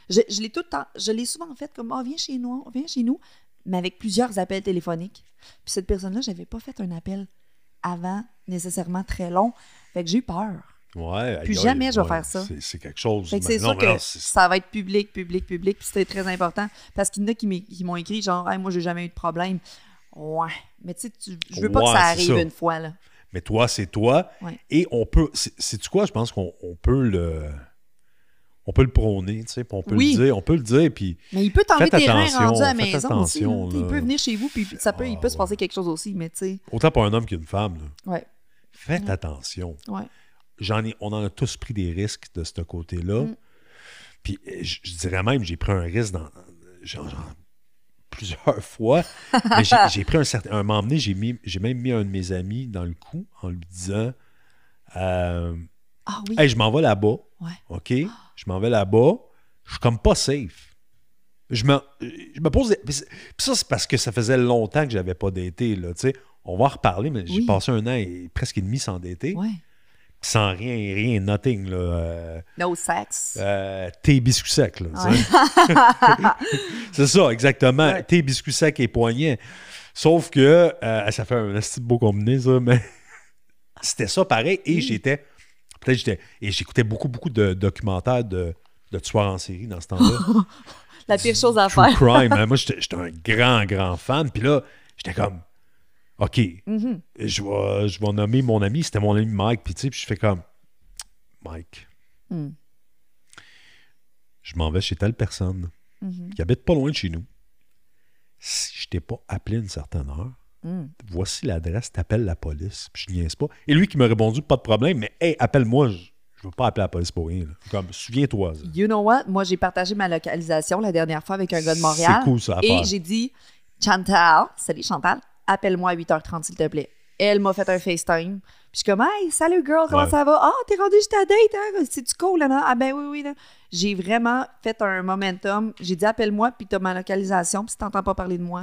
Je, je l'ai tout le temps, je l'ai souvent fait comme, oh, viens chez nous, viens chez nous, mais avec plusieurs appels téléphoniques. Puis cette personne-là, j'avais pas fait un appel avant nécessairement très long. Fait que j'ai eu peur. Ouais. Plus jamais je vais ouais, faire ça. C'est c'est quelque chose. Ben c'est non, sûr que non, c'est- ça va être public, public, public, puis c'était très important. Parce qu'il y en a qui m'ont écrit genre, hey, moi, j'ai jamais eu de problème. Ouais. Mais tu sais, je veux pas que ça c'est arrive ça. une fois, là. Mais toi, c'est toi. Ouais. Et on peut. C'est tu quoi? Je pense qu'on on peut le. On peut le prôner, tu sais, on peut Oui. le dire, on peut le dire, puis Mais il peut t'enlever tes reins rendus à la maison aussi. Il peut venir chez vous, puis ça peut, il Ah, peut se ouais. passer quelque chose aussi, mais tu sais. autant pour un homme qu'une femme, là. Ouais. faites attention. Ouais. J'en ai, on en a tous pris des risques de ce côté-là. Mm. Puis je, je dirais même, j'ai pris un risque dans genre, genre, plusieurs (laughs) fois. mais j'ai, pris un certain. Un moment donné, j'ai, mis, j'ai même mis un de mes amis dans le coup en lui disant euh, Ah oui. Hey, je m'en vais là-bas. Ouais. OK? Je m'en vais là-bas. Je suis comme pas safe. Je me, je me pose. des- Puis ça, c'est parce que ça faisait longtemps que j'avais pas daté. Là, on va en reparler, mais j'ai passé un an et presque et demi sans dater. Ouais. Sans rien, rien, nothing. Là, euh, No sex. euh, thé, biscuit sec. Là, tu Ouais. (laughs) c'est ça, exactement. Ouais. Thé, biscuit sec et poignet. Sauf que euh, ça fait un petit beau combiné, ça, mais (laughs) c'était ça pareil. Et j'étais. Peut-être j'étais. Et j'écoutais beaucoup, beaucoup de documentaires de, de tueurs en série dans ce temps-là. (laughs) La pire chose à True faire. crime. hein. Moi, j'étais un grand, grand fan. Puis là, j'étais comme. OK, Mhm. je vais, je vais nommer mon ami, c'était mon ami Mike, puis tu sais, puis je fais comme Mike, Mm. je m'en vais chez telle personne Mhm. qui habite pas loin de chez nous. Si je t'ai pas appelé une certaine heure, Mm. voici l'adresse, t'appelles la police, puis je niaise pas. Et lui qui m'a répondu, pas de problème, mais hey, appelle-moi, je, je veux pas appeler la police pour rien. là. Comme, souviens-toi. You know what? Moi, j'ai partagé ma localisation la dernière fois avec un gars de Montréal. C'est cool, ça, Et j'ai dit, Chantal, salut Chantal, appelle-moi à 8h30, s'il te plaît. Elle m'a fait un FaceTime. Puis je suis comme, hey, salut girl, comment Ouais. ça va? Ah, t'es rendu juste à date, hein? C'est-tu cool, là? non? Ah, ben oui, oui. là. J'ai vraiment fait un momentum. J'ai dit, appelle-moi, puis t'as ma localisation, puis si t'entends pas parler de moi,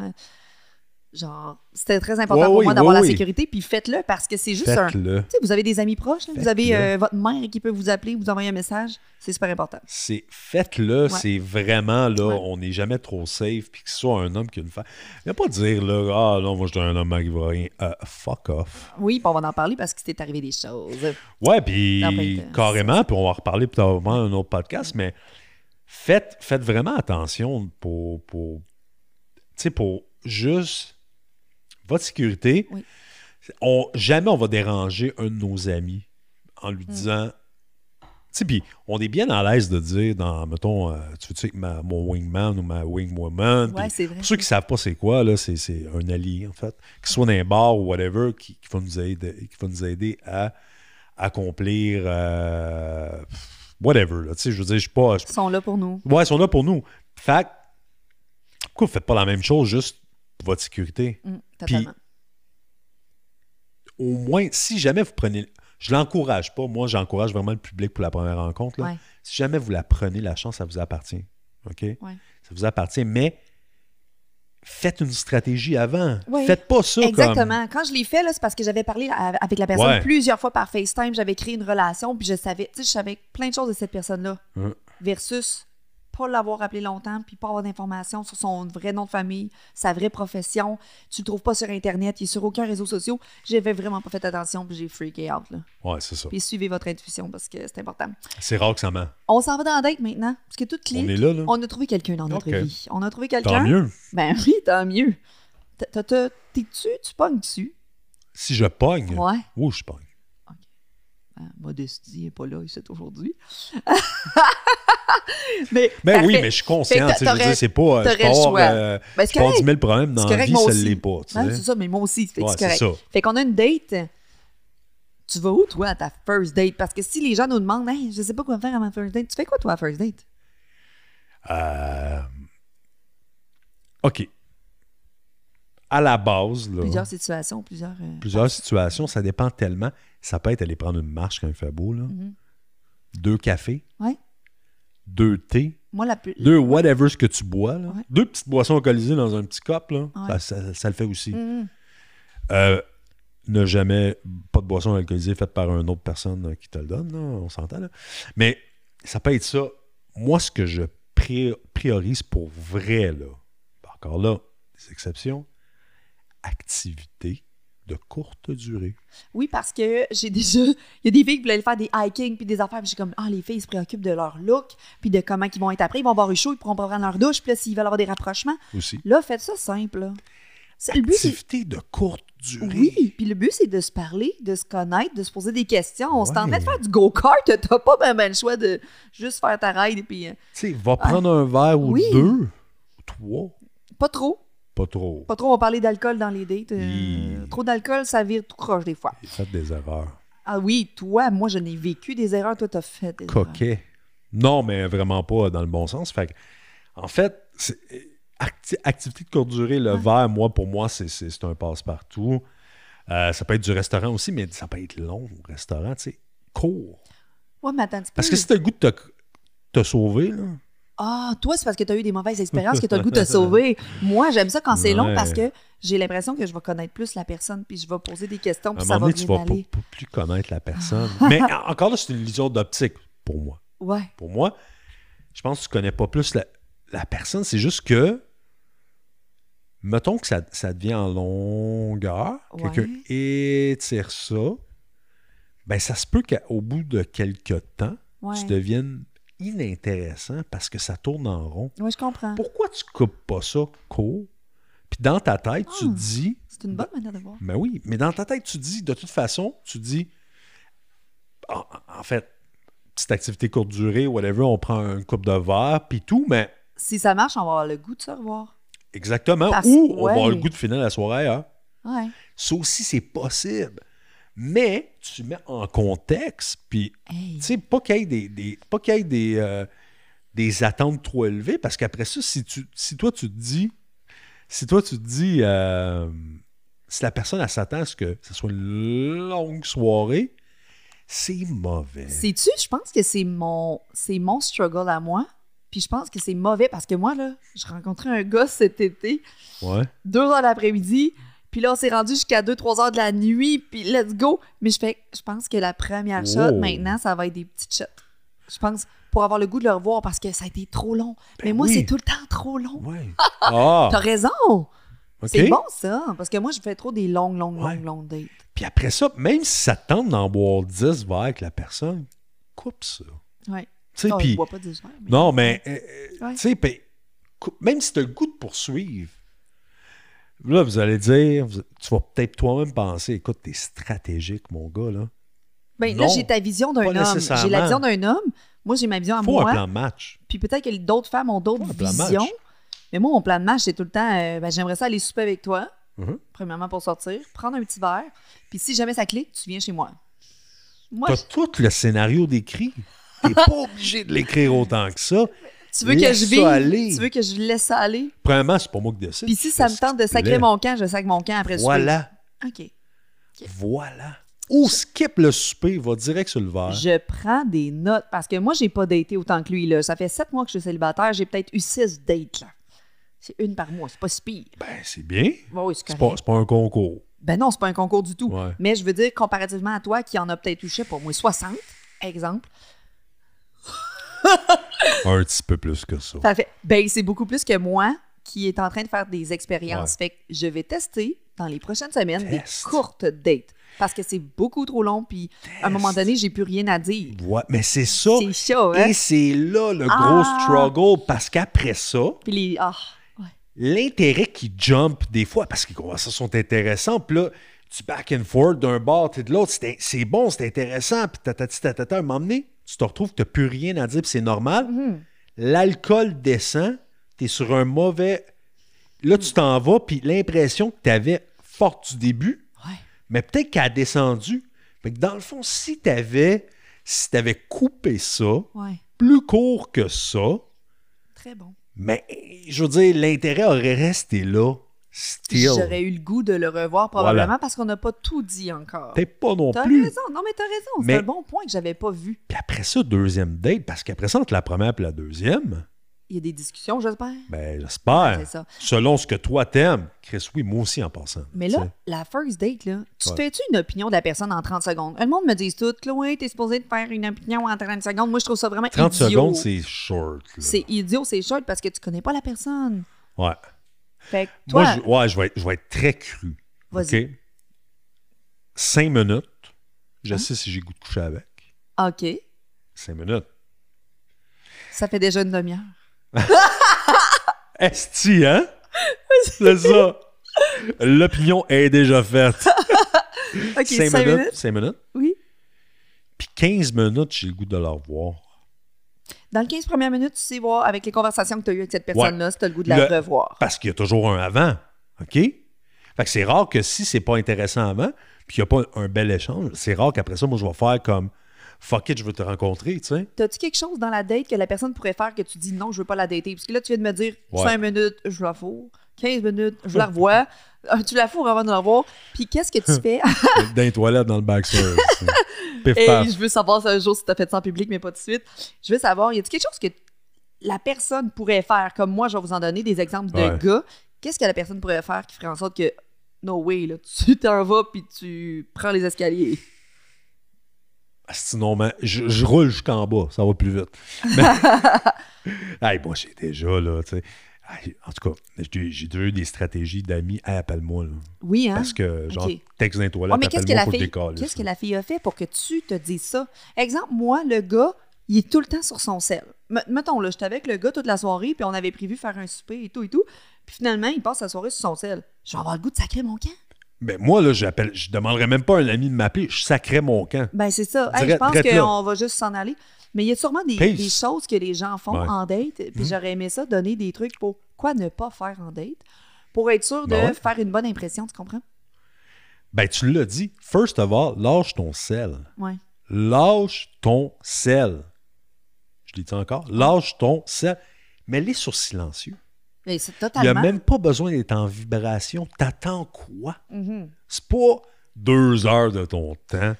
genre, c'était très important Ouais, pour oui, moi d'avoir ouais, la oui. sécurité, puis faites-le parce que c'est juste un. Tu Faites-le. sais, vous avez des amis proches, là, vous Faites-le. avez euh, votre mère qui peut vous appeler, vous envoyer un message. C'est super important. C'est faites-le, c'est vraiment là, on n'est jamais trop safe, puis que ce soit un homme qu'une femme. Il a pas dire là, ah non, moi je suis un homme qui va rien. Euh, fuck off. Oui, puis on va en parler parce que c'était arrivé des choses. Ouais, puis carrément, puis on va en reparler peut-être dans un autre podcast, mais faites, faites vraiment attention pour, pour, tu sais, pour juste votre sécurité. Oui. On, jamais on va déranger un de nos amis en lui disant. Tu sais, puis on est bien à l'aise de dire, dans, mettons, euh, tu veux-tu que ma, mon wingman ou ma wingwoman? Ouais, c'est vrai. pour ceux qui ne savent pas c'est quoi, là, c'est, c'est un allié, en fait, qui soit dans un bar ou whatever, qui, qui va, nous aider, qui va nous aider à accomplir euh, whatever. Là. Tu sais, je veux dire, je suis pas. Ils sont là pour nous. Ouais, ils sont là pour nous. Fait pourquoi vous faites pas la même chose juste pour votre sécurité? Mm, totalement. Au moins, si jamais vous prenez. Je l'encourage pas. Moi, j'encourage vraiment le public pour la première rencontre. là. Ouais. Si jamais vous la prenez, la chance, ça vous appartient. OK? Ouais. Ça vous appartient, mais faites une stratégie avant. Oui. Faites pas ça comme. Exactement. Quand je l'ai fait, c'est parce que j'avais parlé avec la personne Ouais. plusieurs fois par FaceTime. J'avais créé une relation, puis je savais, tu sais, je savais plein de choses de cette personne-là. Hein. Versus pas l'avoir appelé longtemps, puis pas avoir d'informations sur son vrai nom de famille, sa vraie profession. Tu le trouves pas sur Internet, il est sur aucun réseau social. J'avais vraiment pas fait attention, puis j'ai freaké out. Là. Ouais, c'est ça. Puis suivez votre intuition parce que c'est important. C'est rare que ça ment. On s'en va dans la date maintenant, parce que tout clique. On est là, là. On a trouvé quelqu'un dans notre vie. On a trouvé quelqu'un. Tant mieux. Ben oui, tant mieux. T'es-tu, tu pognes dessus? Si je pogne, Ouais. oui, je pogne. Ben, Modestie n'est pas là, ici aujourd'hui. (laughs) mais, Ben parfait. oui, mais je suis conscient. Je veux dire, c'est pas. Je t'aurais peux le avoir, choix. euh, Ben, je correct. 10 000 problèmes dans la vie, ça aussi. l'est pas. c'est ça, mais moi aussi. Fait Ouais, c'est correct. ça. Fait qu'on a une date. Tu vas où, toi, à ta first date? Parce que si les gens nous demandent, hey, je sais pas quoi faire à ma first date, tu fais quoi, toi, à first date? Euh, OK. À la base, là, Plusieurs situations, plusieurs. euh, plusieurs situations, ça dépend tellement. Ça peut être aller prendre une marche quand il fait beau, là. Mhm. deux cafés, Ouais. deux thés, Moi, la plus. deux whatever ce que tu bois, là. Ouais. deux petites boissons alcoolisées dans un petit cop, là. Ouais. Ça, ça- ça le fait aussi. Mhm. Euh, ne jamais, pas de boisson alcoolisée faite par une autre personne qui te le donne, là, on s'entend. Là. Mais ça peut être ça. Moi, ce que je pri- priorise pour vrai, là, encore là, des exceptions, activités de courte durée. Oui, parce que j'ai déjà. Il y a des filles qui voulaient faire des hiking puis des affaires. Puis j'ai comme, ah, les filles se préoccupent de leur look puis de comment ils vont être après. Ils vont avoir eu chaud, ils pourront pas prendre leur douche. Puis là, s'ils veulent avoir des rapprochements, Aussi. là, faites ça simple. C'est- Le but, c'est. Activités de courte durée. Oui, puis le but, c'est de se parler, de se connaître, de se poser des questions. On s'est en train Ouais. de faire du go-kart. (laughs) T'as pas ben, ben le choix de juste faire ta ride et puis. euh, Tu sais, va prendre un verre ou Oui. deux, ou trois, pas trop. Pas trop. Pas trop, on va parler d'alcool dans les dates. euh. Trop d'alcool, ça vire tout croche des fois. Faites des erreurs. Ah oui, toi, moi, je n'ai vécu des erreurs. Toi, t'as fait des erreurs. coquet. Non, mais vraiment pas dans le bon sens. Fait que, en fait, acti- activité de courte durée, le verre, moi, pour moi, c'est- un passe-partout. Euh, ça peut être du restaurant aussi, mais ça peut être long au restaurant, tu sais, court. Ouais, mais attends peu. Parce que si t'as le goût de te, te sauver, là, Ah, toi, c'est parce que tu as eu des mauvaises expériences que tu as le goût de te sauver. Moi, j'aime ça quand c'est long parce que j'ai l'impression que je vais connaître plus la personne puis je vais poser des questions puis ça va donné, tu bien vas pas, aller. pas plus connaître la personne. (laughs) mais en- encore là, c'est une illusion d'optique pour moi. Ouais. Pour moi, je pense que tu connais pas plus la, la personne. C'est juste que, mettons que ça, ça devient en longueur, Ouais. quelqu'un étire ça, ben ça se peut qu'au bout de quelques temps, Ouais. tu deviennes inintéressant parce que ça tourne en rond. Ouais, je comprends. Pourquoi tu coupes pas ça court? Puis dans ta tête, tu Ah. dis, C'est une bonne manière de voir. ben oui, mais dans ta tête, tu dis, de toute façon, tu dis, en, en fait, petite activité courte durée, whatever, on prend un coupe de verre, puis tout, mais Si ça marche, on va avoir le goût de se revoir. exactement, Parce- ou on va avoir le goût de finir la soirée, hein. Ouais. Ça aussi, c'est possible. Mais tu mets en contexte, puis Hey. tu sais, pas qu'il y ait des, des- pas qu'il y ait des, euh, des attentes trop élevées, parce qu'après ça, si, tu, si toi tu te dis, si toi tu te dis, euh, si la personne elle s'attend à ce que ce soit une longue soirée, c'est mauvais. Sais-tu, je pense que c'est mon, c'est mon struggle à moi. Puis je pense que c'est mauvais parce que moi, là, je rencontrais un gars cet été, Ouais. deux heures l'après-midi, puis là, on s'est rendu jusqu'à 2-3 heures de la nuit, puis let's go. Mais je fais, je pense que la première shot, maintenant, ça va être des petites shots. Je pense, pour avoir le goût de le revoir parce que ça a été trop long. Mais moi, oui. c'est tout le temps trop long. Ouais. (laughs) Ah! T'as raison! C'est bon, ça. Parce que moi, je fais trop des longues, longues, Ouais. longues, longues dates. Puis après ça, même si ça te tente d'en boire 10 verres avec la personne, coupe ça. Ouais. Tu sais, puis- pas verres, mais- Non, mais, euh, euh, Ouais. tu sais, même si tu as le goût de poursuivre, là, vous allez dire, vous- tu vas peut-être toi-même penser, écoute, t'es stratégique, mon gars, là. Ben, là, j'ai ta vision d'un homme. J'ai la vision d'un homme. Moi, j'ai ma vision à Faut un moi. plan de match. Puis peut-être que d'autres femmes ont d'autres visions. Mais moi, mon plan de match, c'est tout le temps euh, ben, j'aimerais ça aller souper avec toi, Mhm. premièrement pour sortir, prendre un petit verre. Puis si jamais ça clique, tu viens chez moi. Moi, T'as tout le scénario décrit. T'es pas obligé de l'écrire autant que ça. Tu veux que je ça vive, aller. tu veux que je laisse ça aller? Premièrement, c'est pas moi qui décide. Puis si ça me tente de sacrer mon camp, je sac mon camp après souper. Voilà. OK. Voilà. Ou skip le souper, va direct sur le verre. Je prends des notes parce que moi, j'ai pas daté autant que lui. Là. Ça fait sept mois que je suis célibataire. J'ai peut-être eu six dates. là. C'est une par mois. C'est pas si pire. Ben, c'est bien. Bon, oui, c'est pas, c'est pas un concours. Ben non, c'est pas un concours du tout. Ouais. Mais je veux dire, comparativement à toi qui en a peut-être eu, je sais pas, moi, 60, exemple, (laughs) Un petit peu plus que ça. ça fait. Ben, c'est beaucoup plus que moi qui est en train de faire des expériences. Ouais. Fait que je vais tester dans les prochaines semaines des courtes dates. Parce que c'est beaucoup trop long, puis à un moment donné, j'ai plus rien à dire. Ouais, mais c'est ça. C'est chaud, hein? Et c'est là le Ah! gros struggle parce qu'après ça, Puis les. Ah, ouais. l'intérêt qui jump des fois, parce que les conversations sont intéressantes, puis là, tu back and forth d'un bord et de l'autre, c'est bon, c'est intéressant, puis tatati tatata, à un moment donné, tu te retrouves que tu n'as plus rien à dire, c'est normal. Mhm. L'alcool descend, tu es sur un mauvais. Là, tu t'en vas, puis l'impression que tu avais forte du début, Ouais. mais peut-être qu'elle a descendu. Fait que dans le fond, si tu avais, si coupé ça, Ouais. plus court que ça, Très bon. mais je veux dire, l'intérêt aurait resté là. Still. J'aurais eu le goût de le revoir probablement Voilà. parce qu'on n'a pas tout dit encore. Peut-être pas non T'as plus. raison. Non, mais t'as raison. C'est un bon point que j'avais pas vu. Puis après ça, deuxième date, parce qu'après ça, entre la première et la deuxième, Il y a des discussions, j'espère. ben j'espère. C'est ça. Selon ce que toi t'aimes. Chris, oui, moi aussi en passant. Mais là, la first date, là, tu Ouais. fais-tu une opinion de la personne en 30 secondes? Le monde me dit tout, Chloé, t'es supposé de faire une opinion en 30 secondes. Moi, je trouve ça vraiment 30 idiot. secondes, c'est short. là. C'est idiot, c'est short parce que tu connais pas la personne. Ouais. Fait que toi, Moi, je, ouais, je vais, être, je vais être très cru. Vas-y. OK? Cinq minutes. Je Hein? sais si j'ai goût de coucher avec. OK, Cinq minutes. ça fait déjà une demi-heure. (laughs) Esti, hein? C'est ça. L'opinion est déjà faite. (laughs) OK, Cinq 5 minutes. minutes. Cinq minutes. Oui. Puis 15 minutes, j'ai le goût de la revoir. Dans les 15 premières minutes, tu sais voir avec les conversations que tu as eues avec cette personne-là, si tu as le goût de la Le- revoir. Parce qu'il y a toujours un avant. OK? Fait que c'est rare que si c'est pas intéressant avant, puis il n'y a pas un bel échange, c'est rare qu'après ça, moi, je vais faire comme fuck it, je veux te rencontrer, tu sais. T'as-tu quelque chose dans la date que la personne pourrait faire que tu dis non, je veux pas la dater? Parce que là, tu viens de me dire Ouais. 5 minutes, je la fourre. 15 minutes, je la revois. Euh, tu la fourres avant de la revoir. Puis qu'est-ce que tu fais? (laughs) Dans les toilettes, dans le tu sais. (laughs) Pif paf. je veux savoir si un jour si t'as fait ça en public, mais pas tout de suite. Je veux savoir, y a-t-il quelque chose que la personne pourrait faire, comme moi, je vais vous en donner des exemples de Ouais. gars. Qu'est-ce que la personne pourrait faire qui ferait en sorte que, no way, là, tu (laughs) t'en vas puis tu prends les escaliers? Sinon, mais je, je roule jusqu'en bas, ça va plus vite. Mais, hey, moi, j'ai déjà, là, tu sais. En tout cas, j'ai déjà eu des stratégies d'amis. Hey, appelle-moi. Oui, hein? Parce que, genre, Ok. texte dans toilettes, mais qu'est-ce que, la fille, qu'est-ce que la fille a fait pour que tu te dises ça? Exemple, moi, le gars, il est tout le temps sur son sel. Mettons, là, j'étais avec le gars toute la soirée, puis on avait prévu faire un souper et tout et tout. Puis finalement, il passe sa soirée sur son sel. Je vais avoir le goût de sacrer mon camp. Ben, moi, là, j'appelle, je demanderais même pas à un ami de m'appeler, je sacrais mon camp. Ben, c'est ça. Hey, je pense qu'on va juste s'en aller. Mais il y a sûrement des, choses que les gens font Ouais. en date. Puis Mhm. j'aurais aimé ça, donner des trucs pour quoi ne pas faire en date. Pour être sûr de Ben ouais. faire une bonne impression, tu comprends? Ben, tu l'as dit. First of all, lâche ton sel. Ouais. Lâche ton sel. Je l'ai dit encore. Lâche ton sel. Mets-les sur silencieux. Mais c'est Il n'y a même pas besoin d'être en vibration. T'attends quoi? Mhm. C'est pas deux heures de ton temps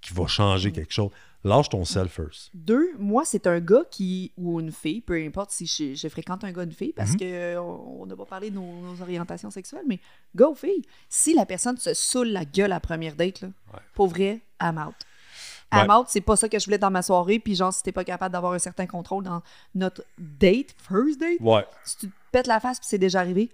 qui va changer quelque chose. Lâche ton sel first. Deux, moi, c'est un gars qui, ou une fille, peu importe si je, je fréquente un gars ou une fille, parce que euh, on on n'a pas parlé de nos, nos orientations sexuelles, mais gars ou fille, si la personne se saoule la gueule à la première date, là, Ouais. pour vrai, I'm out. I'm out, c'est pas ça que je voulais dans ma soirée, puis genre, si t'es pas capable d'avoir un certain contrôle dans notre date, first date, Ouais. si tu te pètes la face puis c'est déjà arrivé,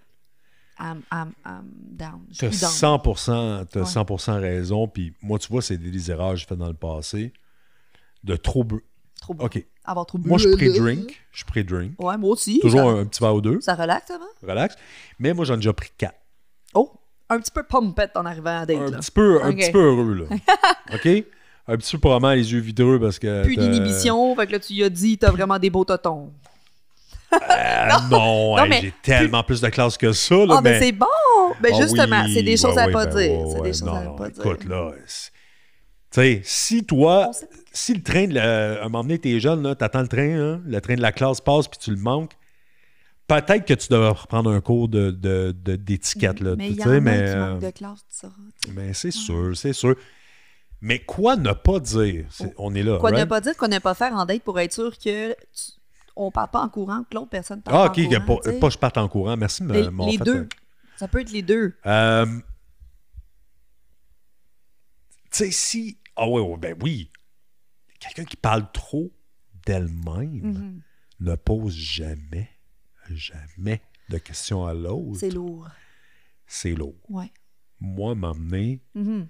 I'm, I'm, I'm down. T'as suis down. 100%, t'as Ouais. 100% raison. Puis moi, tu vois, c'est des erreurs que j'ai fait dans le passé. De trop... bu- Trop bon. OK. Avoir trop Moi, je pré-drink. Je pré-drink. Ouais, moi aussi. Toujours ça, un, petit verre ou deux. ça relaxe, ça va? Relax. Mais moi, j'en ai déjà pris quatre. Oh, un petit peu pompette en arrivant à date, Un là. petit, peu, un petit peu heureux, là. (laughs) OK? Un petit peu probablement les yeux vidreux parce que... Plus d'inhibition, fait que là, tu y as dit, t'as vraiment des beaux totons. (laughs) Ah, non, Non, hey, mais- j'ai tellement plus de classe que ça, là, Ah, mais mais... c'est bon! Ben, Ah justement, oui, c'est des choses ouais, à ouais, pas ben dire. ouais, c'est des choses non, à non, pas dire. écoute, là, tu sais, si toi. Si le train, de la- à un moment donné, t'es jeune, t'attends le train, hein, le train de la classe passe, puis tu le manques, peut-être que tu devrais reprendre un cours de, de- de- d'étiquette, Mais tu il y sais, en a mais, qui euh, manquent de classe, tu sauras. tu sais. mais c'est sûr, c'est sûr. Mais quoi ne pas dire? C'est- on est là, Quoi ne pas dire, quoi ne pas faire en date pour être sûr que tu- on parle pas en courant, que l'autre personne parle Ah, pas ok, en courant. tu sais. pas je parte en courant. Merci de Les, les fait deux. Ça peut être les deux. Euh, tu sais, si. Ah, ouais, ouais, ben oui. Quelqu'un qui parle trop d'elle-même Mhm. ne pose jamais, jamais de questions à l'autre. C'est lourd. C'est lourd. Ouais. Moi, m'emmener, Mhm.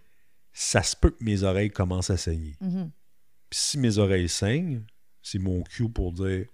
ça se peut que mes oreilles commencent à saigner. Mhm. Puis si mes oreilles saignent, c'est mon cue pour dire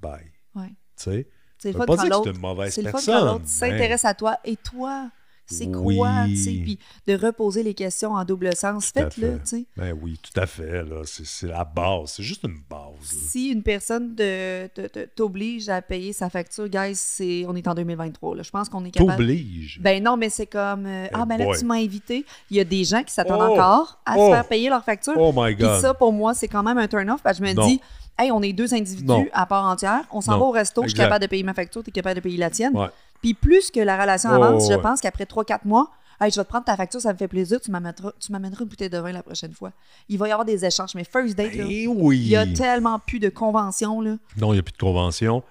bye. Ouais. Tu sais? C'est le fun pas dire que c'est une mauvaise C'est le fun personne. quand l'autre s'intéresse à toi. Et toi, c'est Oui. quoi, tu sais? Puis de reposer les questions en double sens. Faites-le, fait. tu sais. Ben oui, tout à fait. Là. C'est, c'est la base. C'est juste une base. là. Si une personne te- te- te- t'oblige à payer sa facture, guys, c'est, on est en 2023. Là. Je pense qu'on est capable. T'obliges. Ben non, mais c'est comme euh, Ah, ben là, boy. tu m'as invité. Il y a des gens qui s'attendent Oh! encore à Oh! se faire payer leur facture. oh my Puis God. ça, pour moi, c'est quand même un turn-off. Parce que je me Non. dis, hey, on est deux individus Non. à part entière. On s'en va au resto, je suis capable de payer ma facture, tu es capable de payer la tienne. Ouais. Puis plus que la relation Oh, avance, je ouais. pense qu'après 3-4 mois, hey, je vais te prendre ta facture, ça me fait plaisir, tu m'amèneras, tu m'amèneras une bouteille de vin la prochaine fois. Il va y avoir des échanges. Mais first date, là, Eh oui. il y a tellement plus de conventions. Là. Non, il n'y a plus de convention.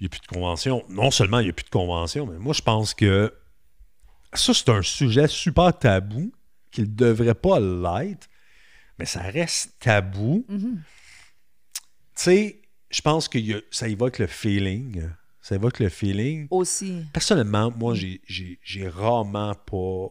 Il n'y a plus de convention. Non seulement il n'y a plus de convention, mais moi, je pense que ça, c'est un sujet super tabou qu'il ne devrait pas l'être, mais ça reste tabou. Mhm. Tu sais, je pense que ça évoque le feeling. Ça évoque le feeling. Aussi, Personnellement, moi, j'ai- rarement pas,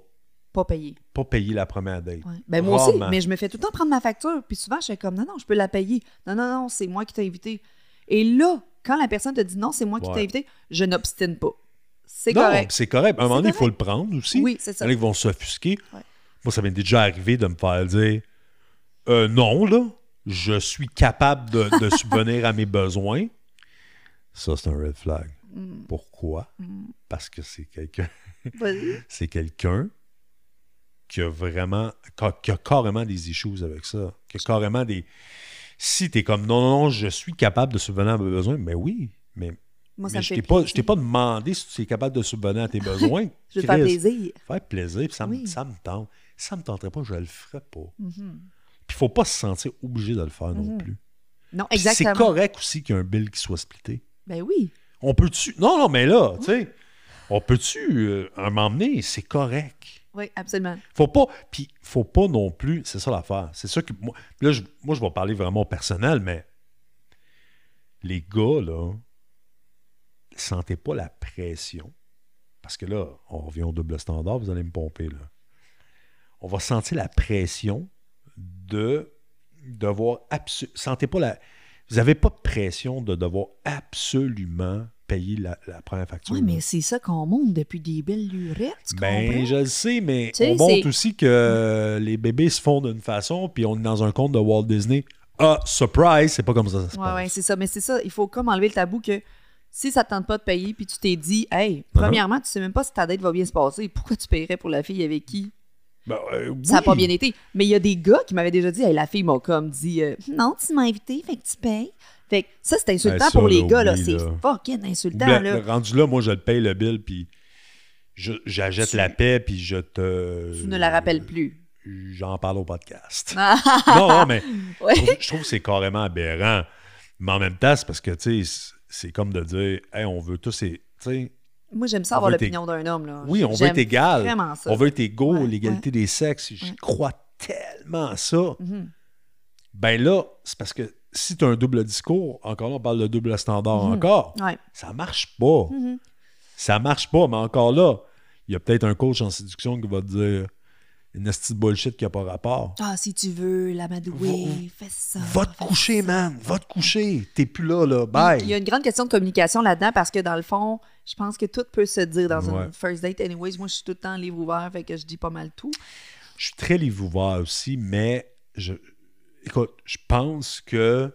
pas payé. pas payé la première date. Ouais. Ben moi aussi, mais je me fais tout le temps prendre ma facture. Puis souvent, je suis comme, non, non, je peux la payer. Non, non, non, c'est moi qui t'ai invité. Et là, quand la personne te dit non, c'est moi qui Ouais. t'ai invité, je n'obstine pas. C'est correct. c'est correct. À un moment donné, il faut le prendre aussi. Oui, c'est ça. Il y en a qui vont s'offusquer. Ouais. Moi, ça m'est déjà arrivé de me faire dire Euh, non, là, je suis capable de, de (laughs) subvenir à mes besoins. Ça, c'est un red flag. Mm. Pourquoi? Parce que c'est quelqu'un. (laughs) C'est quelqu'un qui a vraiment. qui a, carrément des issues avec ça. Qui a carrément des. Si tu es comme non, non, non, je suis capable de subvenir à mes besoins, mais oui, mais, Moi, mais je t'ai pas, plaisir. je t'ai pas demandé si tu es capable de subvenir à tes (laughs) besoins. Je veux te faire plaisir. Faire plaisir, puis ça, me- ça me tente. Ça me tenterait pas, je le ferais pas. Mhm. Puis il faut pas se sentir obligé de le faire non Mhm. plus. Non, exactement. C'est correct aussi qu'il y ait un bill qui soit splitté. Ben oui. On peut-tu... Non, non, mais là, tu sais, on peut-tu... euh, m'emmener, c'est correct. Oui, absolument. Faut pas... Puis faut pas non plus... C'est ça l'affaire. C'est ça que... Moi, là, je, moi, je vais parler vraiment au personnel, mais les gars, là, sentez pas la pression. Parce que là, on revient au double standard, vous allez me pomper, là. On va sentir la pression de devoir absolument. Sentez pas la. Vous n'avez pas de pression de devoir absolument payer la, la première facture. Oui, mais c'est ça qu'on monte depuis des belles lurettes, tu Ben, comprends? je le sais, mais Tu sais, on montre aussi que les bébés se font d'une façon, puis on est dans un compte de Walt Disney. Ah, surprise, c'est pas comme ça ça se Ouais, passe. ouais, c'est ça. Mais c'est ça, il faut comme enlever le tabou que si ça ne tente pas de payer, puis tu t'es dit, hey, premièrement, tu sais même pas si ta dette va bien se passer, pourquoi tu paierais pour la fille avec qui Ben, euh, ça n'a pas bien été? Mais il y a des gars qui m'avaient déjà dit, hey, la fille m'a comme dit, euh, Non, tu m'as invité, fait que tu payes. fait que ça, c'est insultant Ben, ça, pour les là, gars, là. C'est là. fucking insultant, Ben, là. Rendu là, moi, je te paye le bill, puis j'achète Tu- la paix, puis je te. Tu ne la rappelles plus. J'en parle au podcast. (laughs) Non, non, mais (laughs) ouais. je trouve, je trouve que c'est carrément aberrant. Mais en même temps, c'est parce que, tu sais, c'est comme de dire, hey, on veut tous. Tu sais, Moi, j'aime ça On avoir l'opinion d'un homme, là. oui, on veut être égal. vraiment ça. On veut être égaux, Ouais, l'égalité des sexes. Je Ouais. crois tellement à ça. Mhm. Ben là, c'est parce que si tu as un double discours, encore là, on parle de double standard Mhm. encore, ça marche pas. Mhm. Ça marche pas, mais encore là, il y a peut-être un coach en séduction qui va te dire une petite bullshit qui n'a pas rapport. Ah, si tu veux, l'amadouer, fais ça. Va te coucher, man. Va te coucher. T'es plus là, là. Bye. Il y a une grande question de communication là-dedans parce que dans le fond, je pense que tout peut se dire dans Ouais. une first date. Anyways, moi, je suis tout le temps livre ouvert, fait que je dis pas mal tout. Je suis très livre ouvert aussi, mais je. Écoute, je pense que.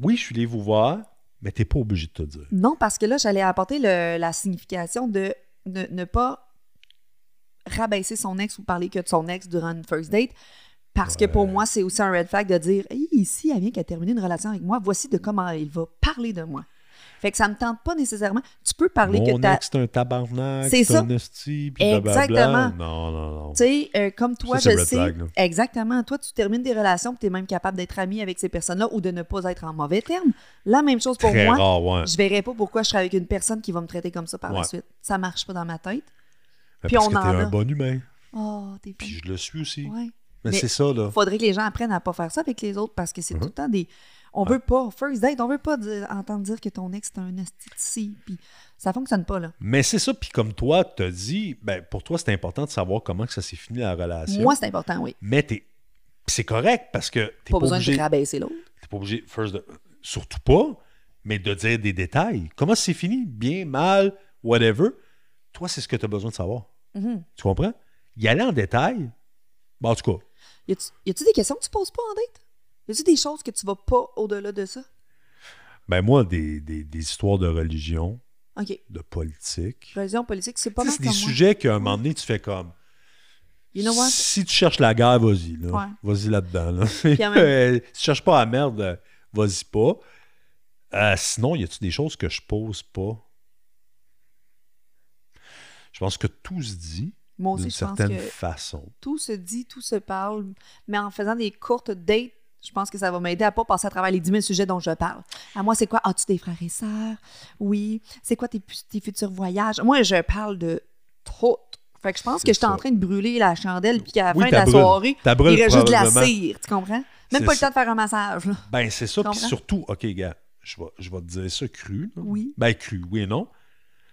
Oui, je suis livre ouvert, mais t'es pas obligé de te dire. Non, parce que là, j'allais apporter le- la signification de ne, ne pas rabaisser son ex ou parler que de son ex durant une first date. Parce que pour moi, c'est aussi un red flag de dire Hey, ici, elle vient qu'à terminer une relation avec moi, voici de comment il va parler de moi. Fait que ça me tente pas nécessairement. Tu peux parler Mon que t'as. c'est un tabarnak, C'est un hostie, puis blablabla. Exactement. Non, non, non. Tu sais, euh, comme toi, Ça, je sais. flag, exactement. Toi, tu termines des relations, tu es même capable d'être ami avec ces personnes-là ou de ne pas être en mauvais termes. La même chose pour Très moi. rare, ouais. Je verrais pas pourquoi je serais avec une personne qui va me traiter comme ça par la suite. Ça marche pas dans ma tête. Puis parce on que en t'es a. un bon humain. Oh, t'es Puis je le suis aussi. Ouais. Mais, Mais- c'est ça, là. Faudrait que les gens apprennent à pas faire ça avec les autres parce que c'est Mhm. tout le temps des. On veut pas, first date, on veut pas dire- entendre dire que ton ex est un esti puis ça fonctionne pas, là. Mais c'est ça, puis comme toi, tu as dit, ben, pour toi, c'est important de savoir comment que ça s'est fini la relation. Moi, c'est important, oui. Mais t'es. puis c'est correct parce que t'es Pas pas, besoin obligé. de rabaisser l'autre. T'es pas obligé, first, de- surtout pas, mais de dire des détails. Comment c'est fini? Bien, mal, whatever. Toi, c'est ce que tu as besoin de savoir. Mhm. Tu comprends? Y aller en détail, ben, en tout cas, Y a-tu des questions que tu poses pas en date? Y a-tu des choses que tu vas pas au-delà de ça? ben moi, des, des- des histoires de religion, de politique. Religion politique, c'est pas mal c'est des moi. sujets qu'à un moment donné, tu fais comme. You know what? Si tu cherches la guerre, vas-y. Là. Ouais. Vas-y là-dedans. Là. même- (laughs) si tu cherches pas la merde, euh, vas-y pas. Euh, sinon, y a-tu des choses que je pose pas? Je pense que tout se dit d'une certaine que façon. tout se dit, tout se parle, mais en faisant des courtes dates, je pense que ça va m'aider à pas passer à travers les 10 000 sujets dont je parle. À moi, c'est quoi? As-tu des frères et sœurs? Oui. C'est quoi tes, futurs voyages? Moi, je parle de tout. Fait que je pense C'est que j'étais en train de brûler la chandelle puis qu'à la Oui, fin de la soirée, il reste juste de la cire, tu comprends? Même C'est pas le temps de faire un massage. là. Ben, c'est ça. Puis surtout, OK, gars, je vais, je vais te dire ça cru. là. Oui. Ben, cru, oui et non.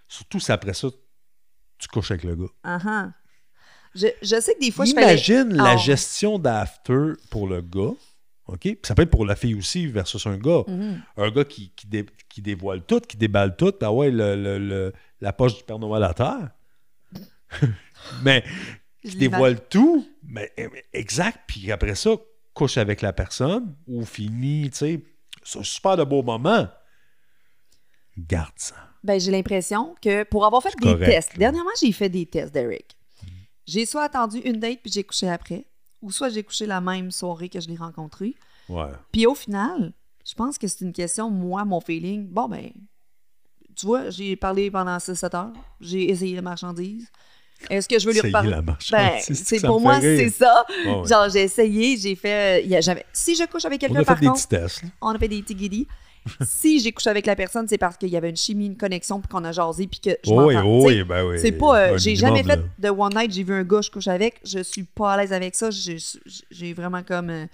Surtout si après ça, tu couches avec le gars. Uh-huh. je, je sais que des fois, je. Imagine la Oh. gestion d'after pour le gars. OK? Puis ça peut être pour la fille aussi versus un gars. Mhm. Un gars qui, qui, dé- qui dévoile tout, qui déballe tout. Ah ouais, le, le- le- la poche du Père Noël à terre. (laughs) mais Je qui dévoile tout. Mais mais exact. Puis après ça, couche avec la personne ou finit, tu sais. C'est un super de beau moment. Garde ça. Ben, j'ai l'impression que pour avoir fait C'est des correct, tests, là. dernièrement, j'ai fait des tests, Derek. J'ai soit attendu une date puis j'ai couché après, ou soit j'ai couché la même soirée que je l'ai rencontré. Ouais. Puis au final, je pense que c'est une question, moi, mon feeling. Bon, ben, tu vois, j'ai parlé pendant 6-7 heures, j'ai essayé la marchandise. Est-ce que je veux lui reparler? la Ben, marchandise, c'est ça pour moi, c'est ça. Genre, j'ai essayé, j'ai fait. y a- Si je couche avec On quelqu'un, a fait par des contre, tests. on a fait des petits guidis. (laughs) si j'ai couché avec la personne, c'est parce qu'il y avait une chimie, une connexion, puis qu'on a jasé, puis que je Oui, m'entends. Tu sais, oui, ben oui. C'est pas. euh, j'ai jamais fait de one night, j'ai vu un gars, je couche avec. Je suis pas à l'aise avec ça. J'ai vraiment comme. euh,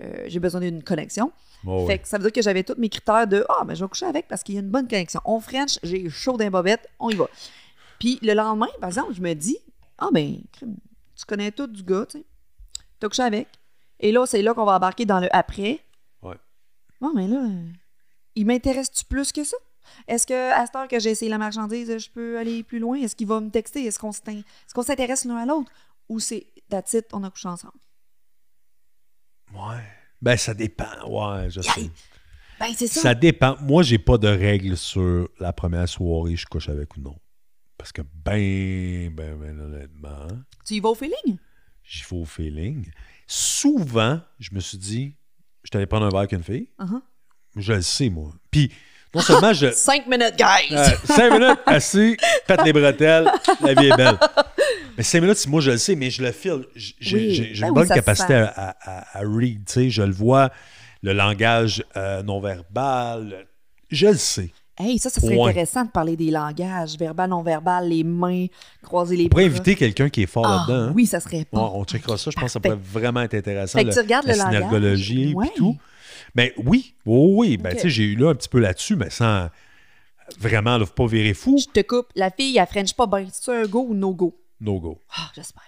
euh, j'ai besoin d'une connexion. Oh, fait oui. que ça veut dire que j'avais tous mes critères de Ah, mais je vais coucher avec parce qu'il y a une bonne connexion. On French, j'ai chaud d'un bobette, on y va. Puis le lendemain, par exemple, je me dis Ah, ben, tu connais tout du gars, tu sais. T'as couché avec. Et là, c'est là qu'on va embarquer dans le après. Ouais. Non, mais là, il m'intéresse-tu plus que ça? Est-ce que à cette heure que j'ai essayé la marchandise, je peux aller plus loin? Est-ce qu'il va me texter? Est-ce qu'on s'in- est-ce qu'on s'intéresse l'un à l'autre? Ou c'est that's it, on a couché ensemble? Ouais. Ben, ça dépend. Ouais, je sais. Ben, c'est ça. Ça dépend. Moi, j'ai pas de règles sur la première soirée, je couche avec ou non. Parce que, ben, ben, ben, honnêtement, Tu y vas au feeling? j'y vais au feeling. Souvent, je me suis dit, je t'allais prendre un verre avec une fille. Uh-huh. Je le sais, moi. Puis, non seulement je. (laughs) Cinq minutes, guys! Euh, cinq minutes, assis, pète les bretelles, la vie est belle. Mais cinq minutes, moi, je le sais, mais je le file. J'ai Oui. Ben une bonne capacité à, à- read, tu sais. Je le vois, le langage euh, non-verbal. Je le sais. Hey, ça, ça serait intéressant de parler des langages, verbal, non-verbal, les mains, croiser les On pourrait bras. inviter quelqu'un qui est fort Ah, là-dedans. hein? oui, ça serait Ouais, bon. on checkera ça. Je pense que ça pourrait vraiment être intéressant. Fait que tu regardes la le langage. Ouais. tout. Mais oui, oui, oui. Ben, Ok. tu sais, j'ai eu là un petit peu là-dessus, mais sans vraiment, là, faut pas virer fou. Je te coupe. La fille, elle French pas bien. C'est un go ou no go? No go. Ah, j'espère.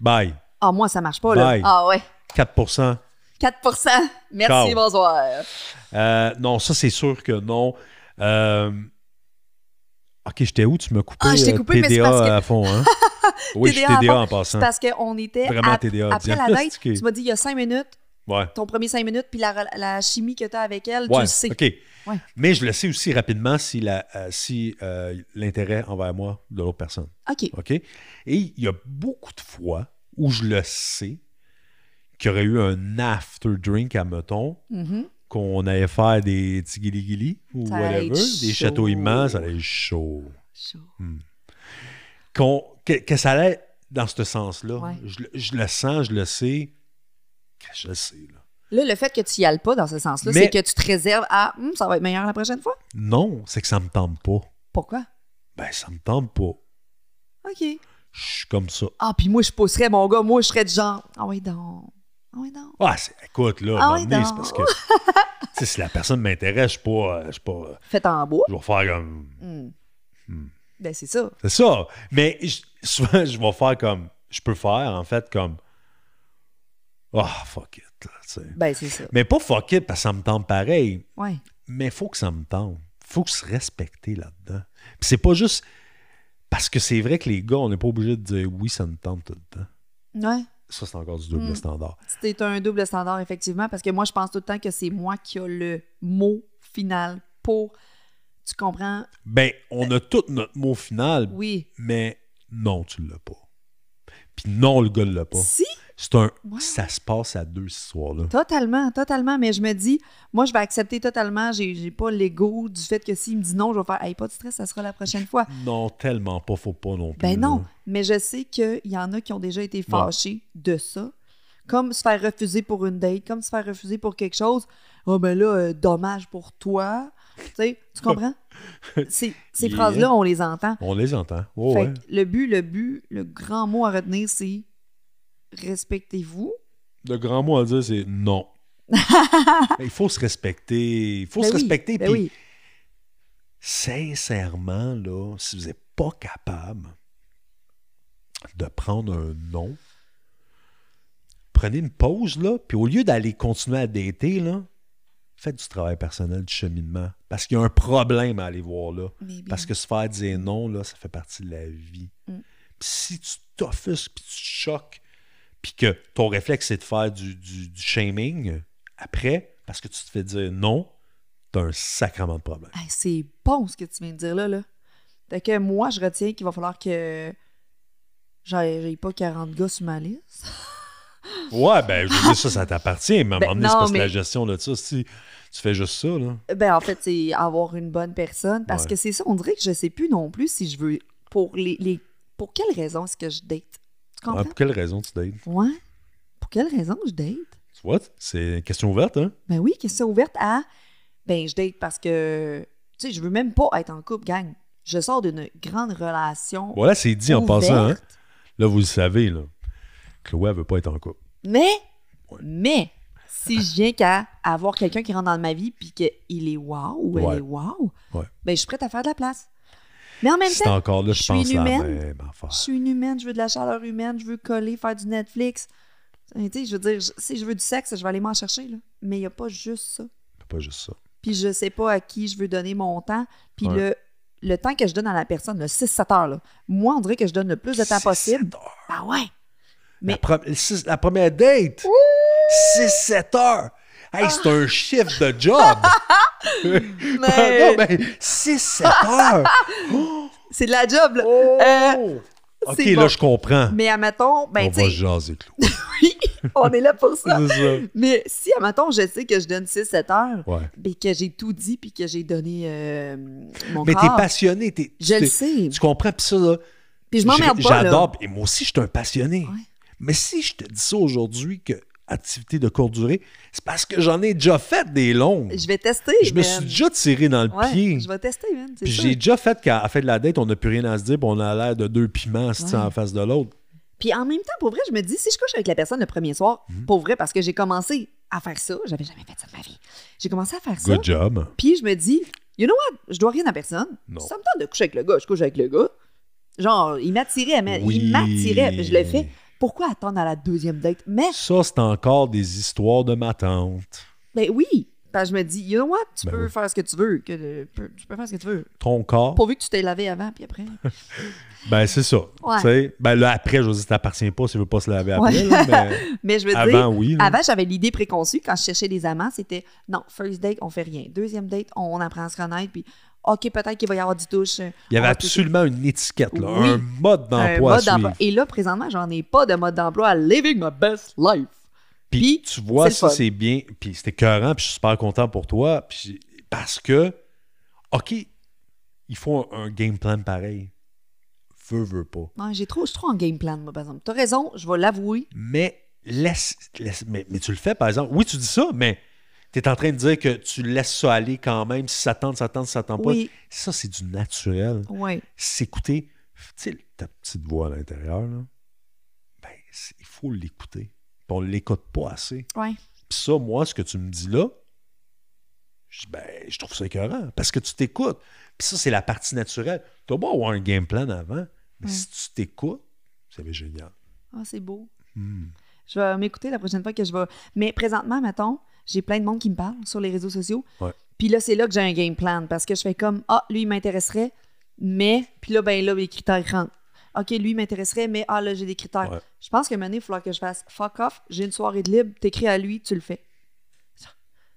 Bye. Ah, moi, ça marche pas, là. Bye. Ah, ouais. 4% 4% Merci, Ciao. bonsoir. Euh, non, ça, c'est sûr que non. Euh, OK, j'étais où? Tu m'as coupé, Ah, je t'ai euh, coupé, mais c'est TDA parce que- à fond, hein? (laughs) oui, je suis TDA à TDA en passant. C'est parce qu'on était Vraiment ap- TDA, après la date. Tu m'as dit il y a 5 minutes, Ouais. ton premier 5 minutes, puis la, la chimie que tu as avec elle, tu le sais. OK. Ouais. Mais je le sais aussi rapidement si la- euh, si euh, l'intérêt envers moi de l'autre personne. OK. OK? Et il y a beaucoup de fois où je le sais qu'il y aurait eu un after drink à mettons, Mhm. qu'on allait faire des tigili ou Ça whatever, des châteaux immenses, ça allait être chaud. Chaud. Qu'on- que, que ça allait dans ce sens-là. Je le sens, je le sais. Je le sais, là. Là, le fait que tu y ailles pas dans ce sens-là, c'est que tu te réserves à Hum, ça va être meilleur la prochaine fois? Non, c'est que ça me tente pas. Pourquoi? Ben, ça me tente pas. OK. Je suis comme ça. Ah, puis moi, je pousserais mon gars. Moi, je serais du genre Ah oui, donc. Ah oui, donc. Ah, c'est- écoute, là, Ah oui, c'est parce que si la personne m'intéresse, je suis pas. Je suis pas. Faites en bois. Je vais faire comme. Hum. Ben, c'est ça. C'est ça. Mais je- souvent, je vais faire comme. Je peux faire, en fait, comme. Ah, fuck it. là, tu sais. Ben, c'est ça. Mais pas fuck it parce que ça me tente pareil. Ouais. Mais il faut que ça me tente. faut se respecter là-dedans. Puis c'est pas juste. Parce que c'est vrai que les gars, on n'est pas obligé de dire oui, ça me tente tout le temps. Ouais. Ça, c'est encore du double Mm. standard. C'était un double standard, effectivement, parce que moi, je pense tout le temps que c'est moi qui a le mot final pour. Tu comprends? Ben, on a tout notre mot final, Oui. mais non, tu l'as pas. Puis non, le gars ne l'a pas. Si, C'est un. Ouais. Ça se passe à deux, cette histoire-là. totalement, totalement. Mais je me dis, moi, je vais accepter totalement. J'ai j'ai pas l'ego du fait que s'il me dit non, je vais faire, hey, pas de stress, ça sera la prochaine fois. (laughs) Non, tellement pas, faut pas non plus. Ben non, mais je sais qu'il y en a qui ont déjà été fâchés de ça. Comme se faire refuser pour une date, comme se faire refuser pour quelque chose. Oh, ben là, euh, dommage pour toi. Tu sais, tu (laughs) comprends? Ces, ces Yeah. phrases-là, on les entend. On les entend. Oh, Fait ouais. que le but, le but, le grand mot à retenir, c'est respectez-vous? Le grand mot à dire, c'est non. (laughs) Il faut se respecter. Il faut Ben se oui, respecter. ben puis oui. sincèrement, là, si vous n'êtes pas capable de prendre un non, prenez une pause, là, puis au lieu d'aller continuer à dater, là, faites du travail personnel, du cheminement. Parce qu'il y a un problème à aller voir là. Parce que se faire dire non, là, ça fait partie de la vie. Mm. Puis si tu t'offusques, puis tu te choques, puis que ton réflexe, c'est de faire du, du- du shaming, après, parce que tu te fais dire non, t'as un sacrement de problème. Hey, c'est bon ce que tu viens de dire là. là. Fait que moi, je retiens qu'il va falloir que j'ai pas 40 gars sur ma liste. (laughs) Ouais, ben, je veux dire, ça, ça t'appartient, mais à un Ben, moment donné, c'est que la gestion de ça, si tu fais juste ça, là. Ben, en fait, c'est avoir une bonne personne. Parce Ouais. que c'est ça, on dirait que je sais plus non plus si je veux. Pour les. les- pour quelle raison est-ce que je date? Comprends? Pour quelle raison tu dates? Ouais. Pour quelle raison je date? Tu vois, c'est une question ouverte, hein? Ben oui, question ouverte à. Ben, je date parce que. Tu sais, je veux même pas être en couple, gang. Je sors d'une grande relation. Voilà, c'est dit en passant, hein? Là, vous le savez, là. Chloé, elle veut pas être en couple. Mais, Ouais. mais, si je viens qu'à avoir quelqu'un qui rentre dans ma vie puis qu'il est wow ou Ouais. elle est wow, Ouais. ben, je suis prête à faire de la place. Mais en même temps, encore là, je suis pense une humaine. même affaire. je suis une humaine, je veux de la chaleur humaine, je veux coller, faire du Netflix. Tu sais, je veux dire, je- si je veux du sexe, je vais aller m'en chercher, là. Mais il n'y a pas juste ça. C'est pas juste ça. Puis je sais pas à qui je veux donner mon temps. Puis Ouais. le, le temps que je donne à la personne, le 6-7 heures, là, moi, on dirait que je donne le plus de temps possible. Ah ouais! La, Mais- pre- la première date, 6-7 heures. Hey, c'est un chiffre de job. Mais- (laughs) (laughs) non, mais 6-7 heures. (laughs) C'est de la job, là. Oh! Euh, ok, là, je comprends. mais admettons, ben, On va jaser, oui, on est là pour ça. Mais si, admettons, je sais que je donne 6-7 heures, Ouais. ben, que j'ai tout dit, puis que j'ai donné euh, mon Mais t'es corps, passionné. t'es- Je le t'es- sais. Tu comprends? Puis ça, là, Puis je m'emmerde pas. J'adore. Et moi aussi, je suis un passionné. Ouais. Mais si je te dis ça aujourd'hui, que activité de courte durée, c'est parce que j'en ai déjà fait des longues. Je vais tester. Je me suis déjà tiré dans le Ouais, pied. je vais tester, man. c'est Puis j'ai déjà fait qu'à la fin de la date, on n'a plus rien à se dire, puis on a l'air de deux piments Ouais. en face de l'autre. Puis en même temps, pour vrai, je me dis, si je couche avec la personne le premier soir, Mhm. pour vrai, parce que j'ai commencé à faire ça, j'avais jamais fait ça de ma vie. J'ai commencé à faire ça. Good job. Puis je me dis, you know what, je dois rien à personne. Non. Ça me tente de coucher avec le gars, je couche avec le gars. Genre, il m'attirait, mais Oui. il m'attirait, je le fais. Pourquoi attendre à la deuxième date? Mais, Ça, c'est encore des histoires de ma tante. ben oui, parce que je me dis, you know what, tu Ben peux oui. faire ce que tu veux, que, tu peux faire ce que tu veux. Ton corps, Pourvu que tu t'es lavé avant, puis après. (laughs) ben c'est ça. Ouais. Ben là, après, je veux dire, ça t'appartient pas si tu veux pas se laver après. Ouais. là, mais (laughs) Mais je veux dire, avant, oui. là. Avant, j'avais l'idée préconçue quand je cherchais des amants, c'était non, first date, on fait rien. Deuxième date, on apprend à se connaître, puis OK, peut-être qu'il va y avoir du touche. euh, Il y avait absolument une étiquette, là, Oui. un mode d'emploi. Et là, présentement, j'en ai pas de mode d'emploi à living my best life. Puis, Puis, tu vois, ça, c'est bien. Puis c'était écœurant, puis je suis super content pour toi. Puis parce que, OK, il faut un, un game plan pareil. Veux, veux pas. Ouais, j'ai trop, je trop en game plan, moi, par exemple. T'as raison, je vais l'avouer. Mais laisse, laisse- mais, mais tu le fais, par exemple. Oui, tu dis ça, mais tu es en train de dire que tu laisses ça aller quand même. Si ça tente, ça tente, si ça tente Oui. pas. Ça, c'est du naturel. Oui. S'écouter, tu sais, ta petite voix à l'intérieur, là, ben, il faut l'écouter. Puis on l'écoute pas assez. Ouais. Puis ça, moi, ce que tu me dis là, je, ben, je trouve ça écœurant parce que tu t'écoutes. Puis ça, c'est la partie naturelle. Tu beau avoir un game plan avant, mais si tu t'écoutes, c'est génial. Ah, c'est beau. Hmm. Je vais m'écouter la prochaine fois que je vais. Mais présentement, mettons, j'ai plein de monde qui me parle sur les réseaux sociaux. Ouais. Puis là, c'est là que j'ai un game plan parce que je fais comme Ah, lui, il m'intéresserait, mais. Puis là, ben là, les critères rentrent. OK, lui, m'intéresserait, mais ah, là, j'ai des critères. Ouais. Je pense que maintenant, il va falloir que je fasse fuck off, j'ai une soirée de libre, t'écris à lui, tu le fais.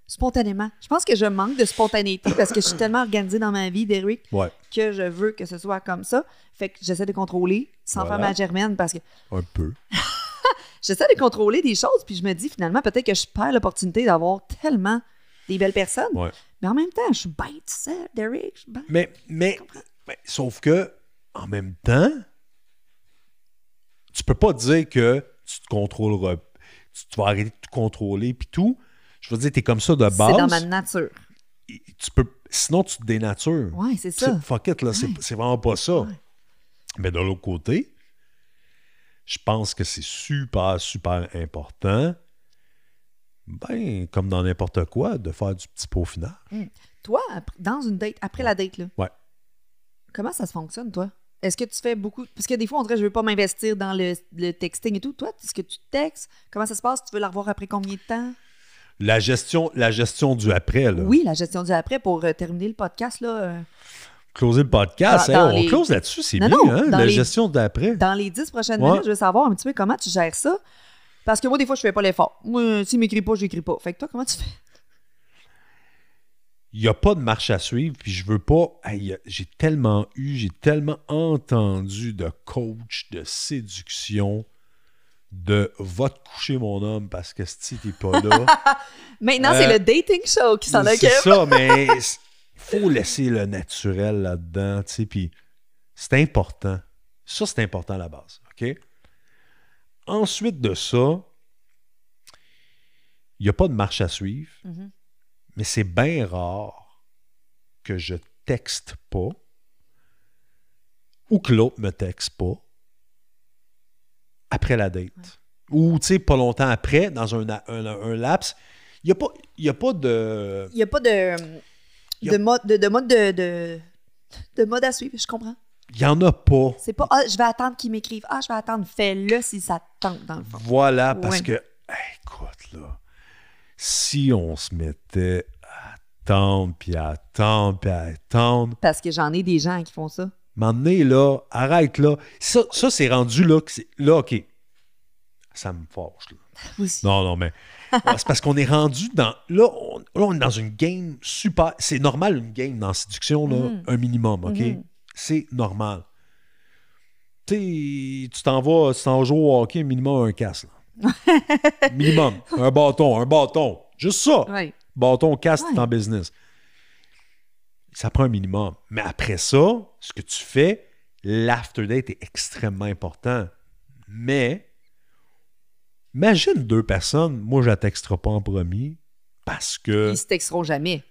Spontanément. Je pense que je manque de spontanéité parce que je suis tellement organisée dans ma vie, Derrick, Ouais, que je veux que ce soit comme ça. Fait que j'essaie de contrôler sans Voilà. faire ma germaine parce que un peu. (laughs) (laughs) j'essaie de contrôler des choses, puis je me dis finalement, peut-être que je perds l'opportunité d'avoir tellement des belles personnes. Ouais. Mais en même temps, je suis bête, ça, Derek. Je suis bête. Mais, mais, mais, sauf que, en même temps, tu peux pas dire que tu te contrôleras, tu, tu vas arrêter de te contrôler puis tout. Je veux dire, tu es comme ça de C'est base. dans ma nature. Tu peux, sinon, tu te dénatures. Ouais, c'est ça. Fuck it, là, c'est- Ouais. c'est vraiment pas ça. Ouais. Mais de l'autre côté, je pense que c'est super, super important, ben, comme dans n'importe quoi, de faire du petit peaufinage. Toi, après- dans une date, après la date, là, Ouais. comment ça se fonctionne, toi? Est-ce que tu fais beaucoup. Parce que des fois, on dirait, je veux pas m'investir dans le, le texting et tout. Toi, est-ce que tu textes? Comment ça se passe? Tu veux la revoir après combien de temps? La gestion, la gestion du après, là. Oui, la gestion du après pour euh, terminer le podcast, là. euh, Closer le podcast, Dans- hein, dans on les- close là-dessus, c'est bien, non, hein, la les- gestion d'après. dans les dix prochaines Ouais. minutes, je veux savoir un petit peu comment tu gères ça. Parce que moi, des fois, je fais pas l'effort. Moi, s'il m'écrit pas, j'écris pas. Fait que toi, comment tu fais? Il n'y a pas de marche à suivre, puis je veux pas. Hey, j'ai tellement eu, j'ai tellement entendu de coach de séduction de va te coucher mon homme parce que si t'es pas là. (laughs) Maintenant, Euh, c'est le dating show qui s'en c'est occupe. ça, mais (laughs) faut laisser le naturel là-dedans, tu sais, puis c'est important. Ça, c'est important à la base, OK? Ensuite de ça, il n'y a pas de marche à suivre, Mhm. mais c'est bien rare que je texte pas ou que l'autre me texte pas après la date. Ou, tu sais, pas longtemps après, dans un, un, un laps. Il n'y a, pas- il y a pas de... Il n'y a pas de, de mode, de, de mode de, de, de mode à suivre, je comprends. Il n'y en a pas. C'est pas, ah, je vais attendre qu'ils m'écrivent. Ah, je vais attendre. Fais-le si ça te tente, dans le fond. Voilà, parce Ouais. que, hey, écoute, là, si on se mettait à attendre, puis à attendre, puis à attendre, Parce que j'en ai des gens qui font ça. m'emmener là, arrête là. Ça, ça c'est rendu là, que c'est- là, OK. Ça me fâche, là. Aussi. Non, non, mais c'est parce qu'on est rendu dans. Là on, là, on est dans une game super. C'est normal, une game dans séduction, là, Mhm. un minimum, OK? Mhm. C'est normal. Tu sais, tu t'en vas, tu t'en vas jouer au hockey, minimum un casse. là. (laughs) minimum. Un bâton, un bâton. Juste ça. Bâton, casse, Ouais. t'es en business. Ça prend un minimum. Mais après ça, ce que tu fais, l'after date est extrêmement important. Mais, imagine deux personnes, moi, je la texterai pas en premier parce que. Ils se texteront jamais.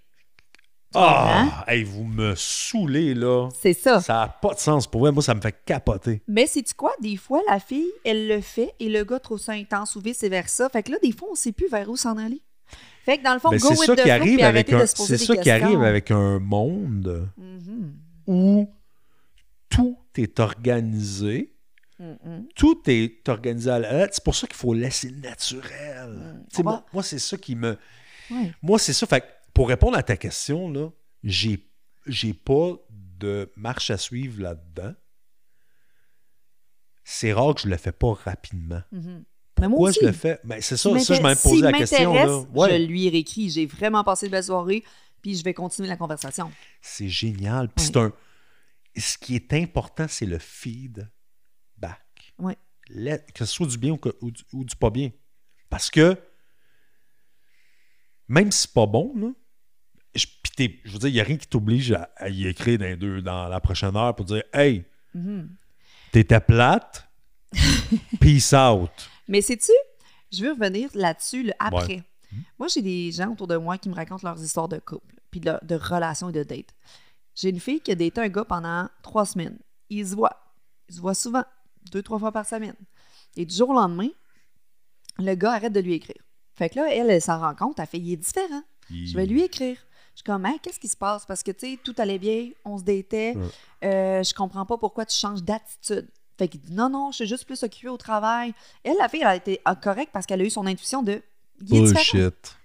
Ah! Hey, vous me saoulez, là. C'est ça. Ça n'a pas de sens pour moi. Moi, ça me fait capoter. Mais c'est tu quoi? Des fois, la fille, elle le fait et le gars trouve ça intense ou vice-versa. Fait que là, des fois, on sait plus vers où s'en aller. Fait que dans le fond, go c'est with the flow arrive puis avec un. C'est ça qui arrive avec un monde Mhm. où tout est organisé. Mhm. tout est organisé à la lettre. C'est pour ça qu'il faut laisser le naturel. Tu sais, On va- moi, moi, c'est ça qui me. Moi, c'est ça. Fait que pour répondre à ta question, là, j'ai, j'ai pas de marche à suivre là-dedans. C'est rare que je le fais pas rapidement. Mhm. Mais moi Pourquoi aussi. je le fais? Ben, c'est ça, ça, je m'avais posé la question. Là. Ouais. Je lui réécris. J'ai vraiment passé de belle soirée, puis je vais continuer la conversation. C'est génial. Puis c'est un. Ce qui est important, c'est le feedback. Que ce soit du bien ou, que- ou du, ou du pas bien. Parce que même si c'est pas bon, là, je, je veux dire, il n'y a rien qui t'oblige à, à y écrire dans, deux, dans la prochaine heure pour dire Hey, Mhm. t'étais plate, (laughs) peace out. Mais sais-tu, je veux revenir là-dessus, le après. Moi, j'ai des gens autour de moi qui me racontent leurs histoires de couple, puis de, de relations et de dates. J'ai une fille qui a daté un gars pendant trois semaines. Ils se voient. Ils se voient souvent, deux, trois fois par semaine. Et du jour au lendemain, le gars arrête de lui écrire. Fait que là, elle, elle s'en rend compte, elle fait, il est différent. Je vais lui écrire. Je suis comme, Hein, qu'est-ce qui se passe? Parce que, tu sais, tout allait bien, on se. Ouais. Euh, je comprends pas pourquoi tu changes d'attitude. Fait qu'il dit, non, non, je suis juste plus occupée au travail. Elle, la fille, elle a été ah, correcte parce qu'elle a eu son intuition de, il est différent. Bullshit.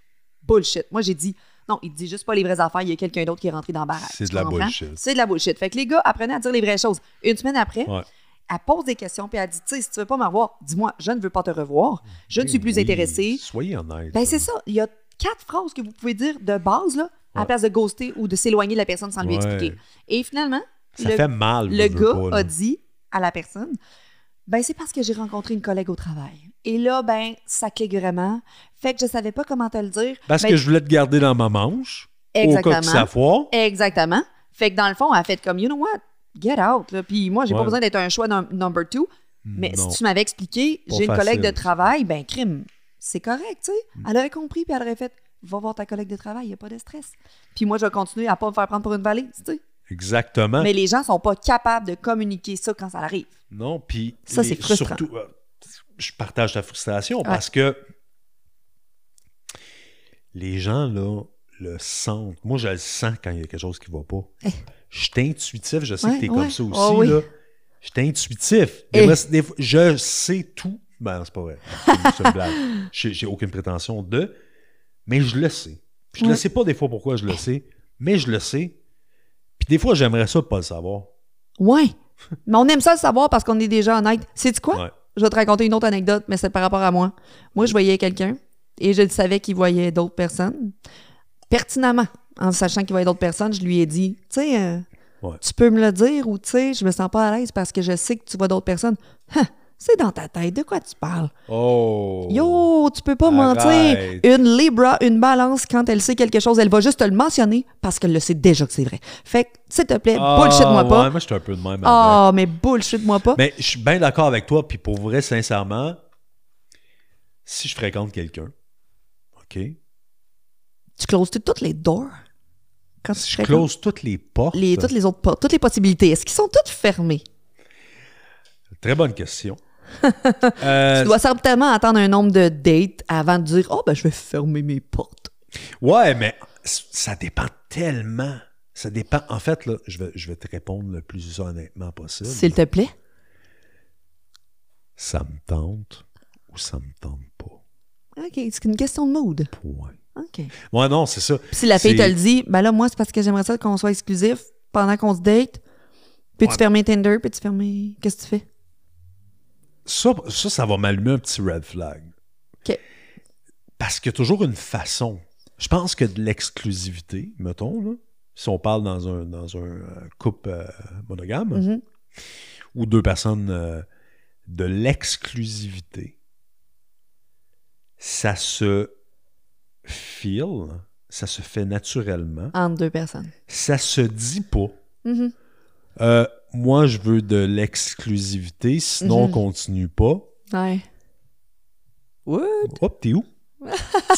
Bullshit. Moi, j'ai dit, non, il dit juste pas les vraies affaires, il y a quelqu'un d'autre qui est rentré dans le barrage. C'est de la bullshit. C'est de la bullshit. Fait que les gars apprenaient à dire les vraies choses. Une semaine après, Ouais. Elle pose des questions, puis elle dit, tu sais, si tu veux pas me revoir, dis-moi, je ne veux pas te revoir, je ne suis plus Oui, intéressée. Soyez honnête. Ben, c'est ça. Il y a quatre phrases que vous pouvez dire de base, là, à la Ouais. place de ghoster ou de s'éloigner de la personne sans lui Ouais. expliquer. Et finalement, Ça le, fait mal. le gars pas, a dit à la personne Ben, c'est parce que j'ai rencontré une collègue au travail. Et là, ben, ça clique vraiment. Fait que je savais pas comment te le dire. Parce Ben, que je voulais te garder dans ma manche. Au cas que Exactement. ça foire. Exactement. Fait que dans le fond, elle a fait comme, you know what, get out. Là. Puis moi, j'ai Ouais. pas besoin d'être un choix num- number two. Mais Non. si tu m'avais expliqué, j'ai une collègue de travail, ben, crime, c'est correct, tu sais. Mm. Elle aurait compris, puis elle aurait fait, va voir ta collègue de travail, il n'y a pas de stress. Puis moi, je vais continuer à pas me faire prendre pour une valise, tu sais. Exactement. Mais les gens sont pas capables de communiquer ça quand ça arrive. Non, puis Ça, c'est frustrant. surtout, euh, je partage ta frustration parce que les gens là le sentent. Moi, je le sens quand il y a quelque chose qui va pas. Je suis intuitif, je sais. Ouais, que tu es ouais. comme ça aussi. Ah oui. là. Je suis intuitif. Des Eh. fois, des fois, je sais tout. Ben, c'est pas vrai. C'est une blague. (laughs) J'ai aucune prétention de. Mais je le sais. Puis je Ouais. ne sais pas des fois pourquoi je le sais, mais je le sais. Puis des fois, j'aimerais ça de pas le savoir. Ouais. mais on aime ça le savoir parce qu'on est déjà honnête. Sais-tu quoi? Je vais te raconter une autre anecdote, mais c'est par rapport à moi. Moi, je voyais quelqu'un et je le savais qu'il voyait d'autres personnes. Pertinemment, en sachant qu'il voyait d'autres personnes, je lui ai dit, tu sais, euh, Ouais. tu peux me le dire ou tu sais, je me sens pas à l'aise parce que je sais que tu vois d'autres personnes. Hein, c'est dans ta tête, de quoi tu parles? Oh! Yo, tu peux pas Arrête. mentir. Une Libra, une balance, quand elle sait quelque chose, elle va juste te le mentionner parce qu'elle le sait déjà que c'est vrai. Fait que, s'il te plaît, Ah, bullshit-moi ouais, pas. moi, je suis un peu de même. Ah, mais bullshit-moi pas. Mais je suis bien d'accord avec toi, puis pour vrai, sincèrement, si je fréquente quelqu'un, OK, Tu closes toutes les doors? Quand je fréquentes close toutes les portes, les, toutes les autres portes, toutes les possibilités. Est-ce qu'ils sont toutes fermées? très bonne question. (laughs) Euh, Tu dois certainement attendre un nombre de dates avant de dire « Oh, ben, je vais fermer mes portes. Ouais, mais ça dépend tellement. Ça dépend. En fait, là, je vais, je vais te répondre le plus honnêtement possible. S'il te plaît. Ça me tente ou ça me tente pas. OK, c'est une question de mood. Point. OK. Ouais, non, c'est ça. Puis si la fille te le dit, ben là, moi, c'est parce que j'aimerais ça qu'on soit exclusif pendant qu'on se date. Peux-tu Ouais. fermer Tinder? Peux-tu fermer. Qu'est-ce que tu fais? Ça, ça, ça va m'allumer un petit red flag. OK. Parce qu'il y a toujours une façon. Je pense que de l'exclusivité, mettons, là, si on parle dans un, dans un euh, couple euh, monogame, Mhm. ou deux personnes euh, de l'exclusivité, ça se feel, ça se fait naturellement, Entre deux personnes. ça se dit pas. Mhm. Euh, moi, je veux de l'exclusivité, sinon on Mhm. continue pas. Ouais. What? Hop, t'es où?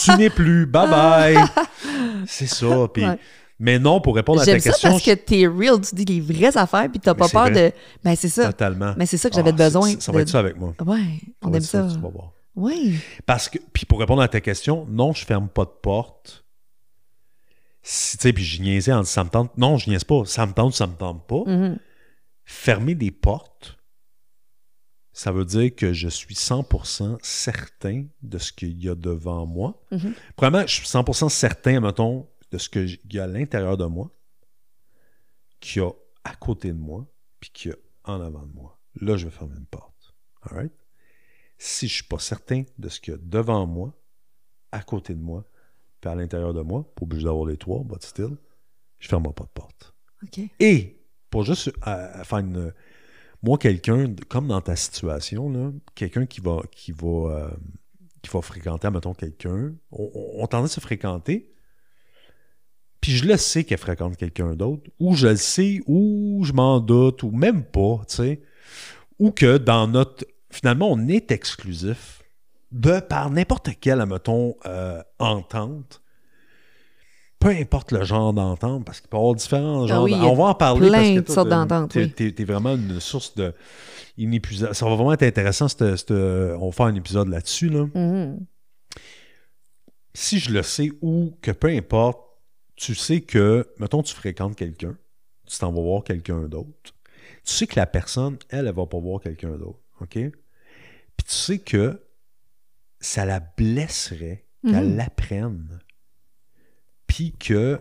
tu n'es plus. (laughs) Bye bye. (laughs) C'est ça. puis- Ouais. Mais non, pour répondre à ta ça question, parce que t'es real, tu dis les vraies affaires, puis t'as pas peur vrai. de. Ben, c'est ça. totalement. Mais c'est ça que j'avais Ah, besoin. Ça, ça va être ça avec moi. Ouais, on aime être ça. tu vas voir. Oui. Parce que, puis pour répondre à ta question, non, je ferme pas de porte. Si, tu sais, puis je niaisais en disant ça me tente. Non, je niaise pas. Ça me tente, ça me tente pas. Mhm. Fermer des portes, ça veut dire que je suis 100% certain de ce qu'il y a devant moi. Mhm. Premièrement, je suis 100% certain, mettons, de ce qu'il y a à l'intérieur de moi, qu'il y a à côté de moi, puis qu'il y a en avant de moi. Là, je vais fermer une porte. All right? Si je suis pas certain de ce qu'il y a devant moi, à côté de moi, puis à l'intérieur de moi, pas obligé d'avoir les trois, but still, je ferme pas de porte. Et, pour juste euh, faire une. Moi, quelqu'un, comme dans ta situation, quelqu'un qui va, qui va, euh, qui va fréquenter, mettons, quelqu'un, on, on, on tendance à se fréquenter, puis je le sais qu'elle fréquente quelqu'un d'autre, ou je le sais, ou je m'en doute, ou même pas, tu sais, ou que dans notre. Finalement, on est exclusif de par n'importe quelle, mettons, euh, entente. Peu importe le genre d'entente, parce qu'il peut y avoir différents genres. Ah oui, d- il y a on va en parler plein parce que de sortes t'es- d'ententes, t'es- oui. T'es vraiment une source de inépuisable. Ça va vraiment être intéressant. on va faire un épisode là-dessus. Là. Mhm. Si je le sais ou que peu importe, tu sais que, mettons, tu fréquentes quelqu'un, tu t'en vas voir quelqu'un d'autre. Tu sais que la personne, elle, elle va pas voir quelqu'un d'autre. OK? Puis tu sais que ça la blesserait qu'elle Mhm. l'apprenne. Puis que.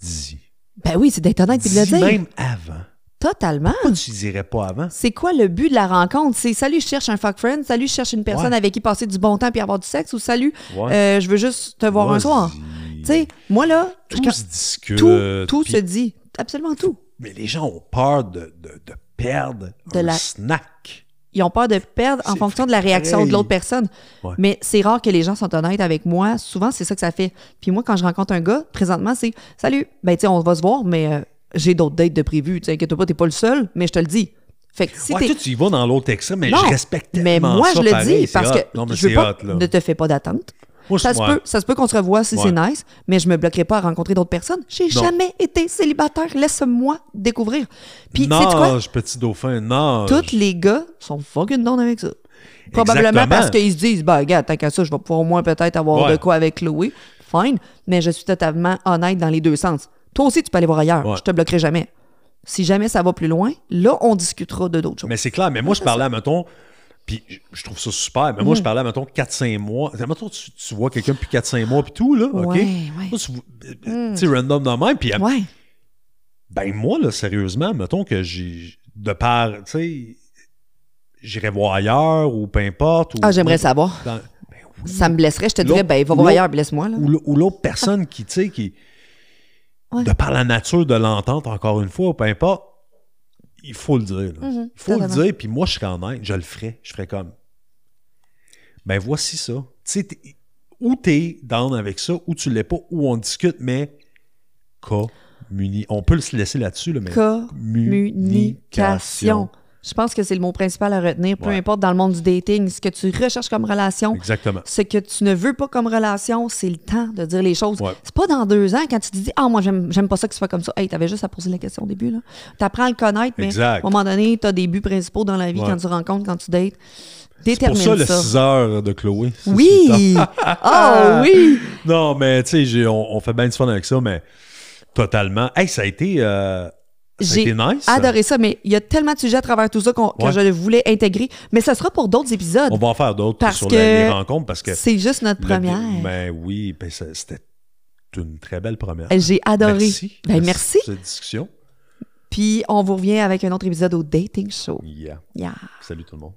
Dis. Ben oui, c'est d'être honnête et de le dire. même avant. Totalement. Pourquoi tu dirais pas avant? C'est quoi le but de la rencontre? C'est salut, je cherche un fuck friend, salut, je cherche une personne Ouais. avec qui passer du bon temps puis avoir du sexe, ou salut, Ouais. euh, je veux juste te voir un soir. Tu sais, moi là, tout se discute. tout, tout puis- se dit. Absolument tout. Mais les gens ont peur de, de- de perdre De un la- snack. Ils ont peur de perdre en fonction de la réaction pareil. de l'autre personne. Ouais. Mais c'est rare que les gens sont honnêtes avec moi. Souvent, c'est ça que ça fait. Puis moi, quand je rencontre un gars, présentement, c'est Salut, ben tu sais, on va se voir, mais euh, j'ai d'autres dates de prévues. Tu sais, inquiète pas, t'es pas le seul, mais je te le dis. Fait que si ouais, toi, tu y vas dans l'autre extrême, mais Non, je respecte tellement mais moi, ça je le pareil, dis parce hot. que Non, je veux c'est pas, hot, ne te fais pas d'attente. Moi, Ça se, peut, ça se peut qu'on se revoie si c'est nice, mais je me bloquerai pas à rencontrer d'autres personnes. J'ai Non. jamais été célibataire. Laisse-moi découvrir. Puis, Nage, quoi? petit dauphin, nage. Tous les gars sont fucking down avec ça. Probablement Exactement. parce qu'ils se disent, bah, regarde, tant qu'à ça, je vais pouvoir au moins peut-être avoir Ouais. de quoi avec Chloé. Fine. Mais je suis totalement honnête dans les deux sens. Toi aussi, tu peux aller voir ailleurs. Ouais. Je te bloquerai jamais. Si jamais ça va plus loin, là, on discutera de d'autres choses. Mais c'est clair, mais moi, je parlais à, mettons, puis je- trouve ça super, mais moi, Mm. je parlais à, mettons, 4-5 mois. Mettons, tu, tu vois quelqu'un depuis 4-5 mois, puis tout, là, OK? Ouais, ouais. Tu euh, tu sais, random dans même, puis Ouais. Ben moi, là, sérieusement, mettons que j'ai. De part, tu sais, j'irais voir ailleurs ou peu importe. ou- Ah, j'aimerais savoir. dans- ben oui. Ça me blesserait. Je te dirais, ben, va voir ailleurs, blesse-moi. là. Ou, l'autre personne qui, tu sais, qui. De par la nature de l'entente, encore une fois, peu importe, il faut le dire. là. Mhm, il faut le dire, puis moi, je serais en aide, je le ferais. Je ferais comme. Ben voici ça. Tu sais, ou t'es down avec ça, ou tu l'es pas, ou on discute, mais. Communi. On peut se laisser là-dessus, là, mais. Communication. Je pense que c'est le mot principal à retenir, peu Ouais. importe dans le monde du dating, ce que tu recherches comme relation, Exactement. ce que tu ne veux pas comme relation, c'est le temps de dire les choses. Ouais. C'est pas dans deux ans quand tu te dis Ah, moi, j'aime pas ça que tu sois comme ça. Hey, t'avais juste à poser la question au début. Tu apprends à le connaître, mais Exact. à un moment donné, tu as des buts principaux dans la vie Ouais. quand tu rencontres, quand tu dates. C'est pour Détermine ça le ça. 6 heures de Chloé. Oui! oh (laughs) oui! Non, mais tu sais, on, on fait bien du fun avec ça, mais Totalement. Hey, ça a été, euh, J'ai nice. adoré ça, mais il y a tellement de sujets à travers tout ça que Ouais. je voulais intégrer. Mais ça sera pour d'autres épisodes. On va en faire d'autres sur que les rencontres parce que. C'est juste notre le- première. Ben oui, ben c'était une très belle première. J'ai adoré. Merci. Ben, merci. cette discussion. Puis on vous revient avec un autre épisode au Dating Show. Yeah. Yeah. Salut tout le monde.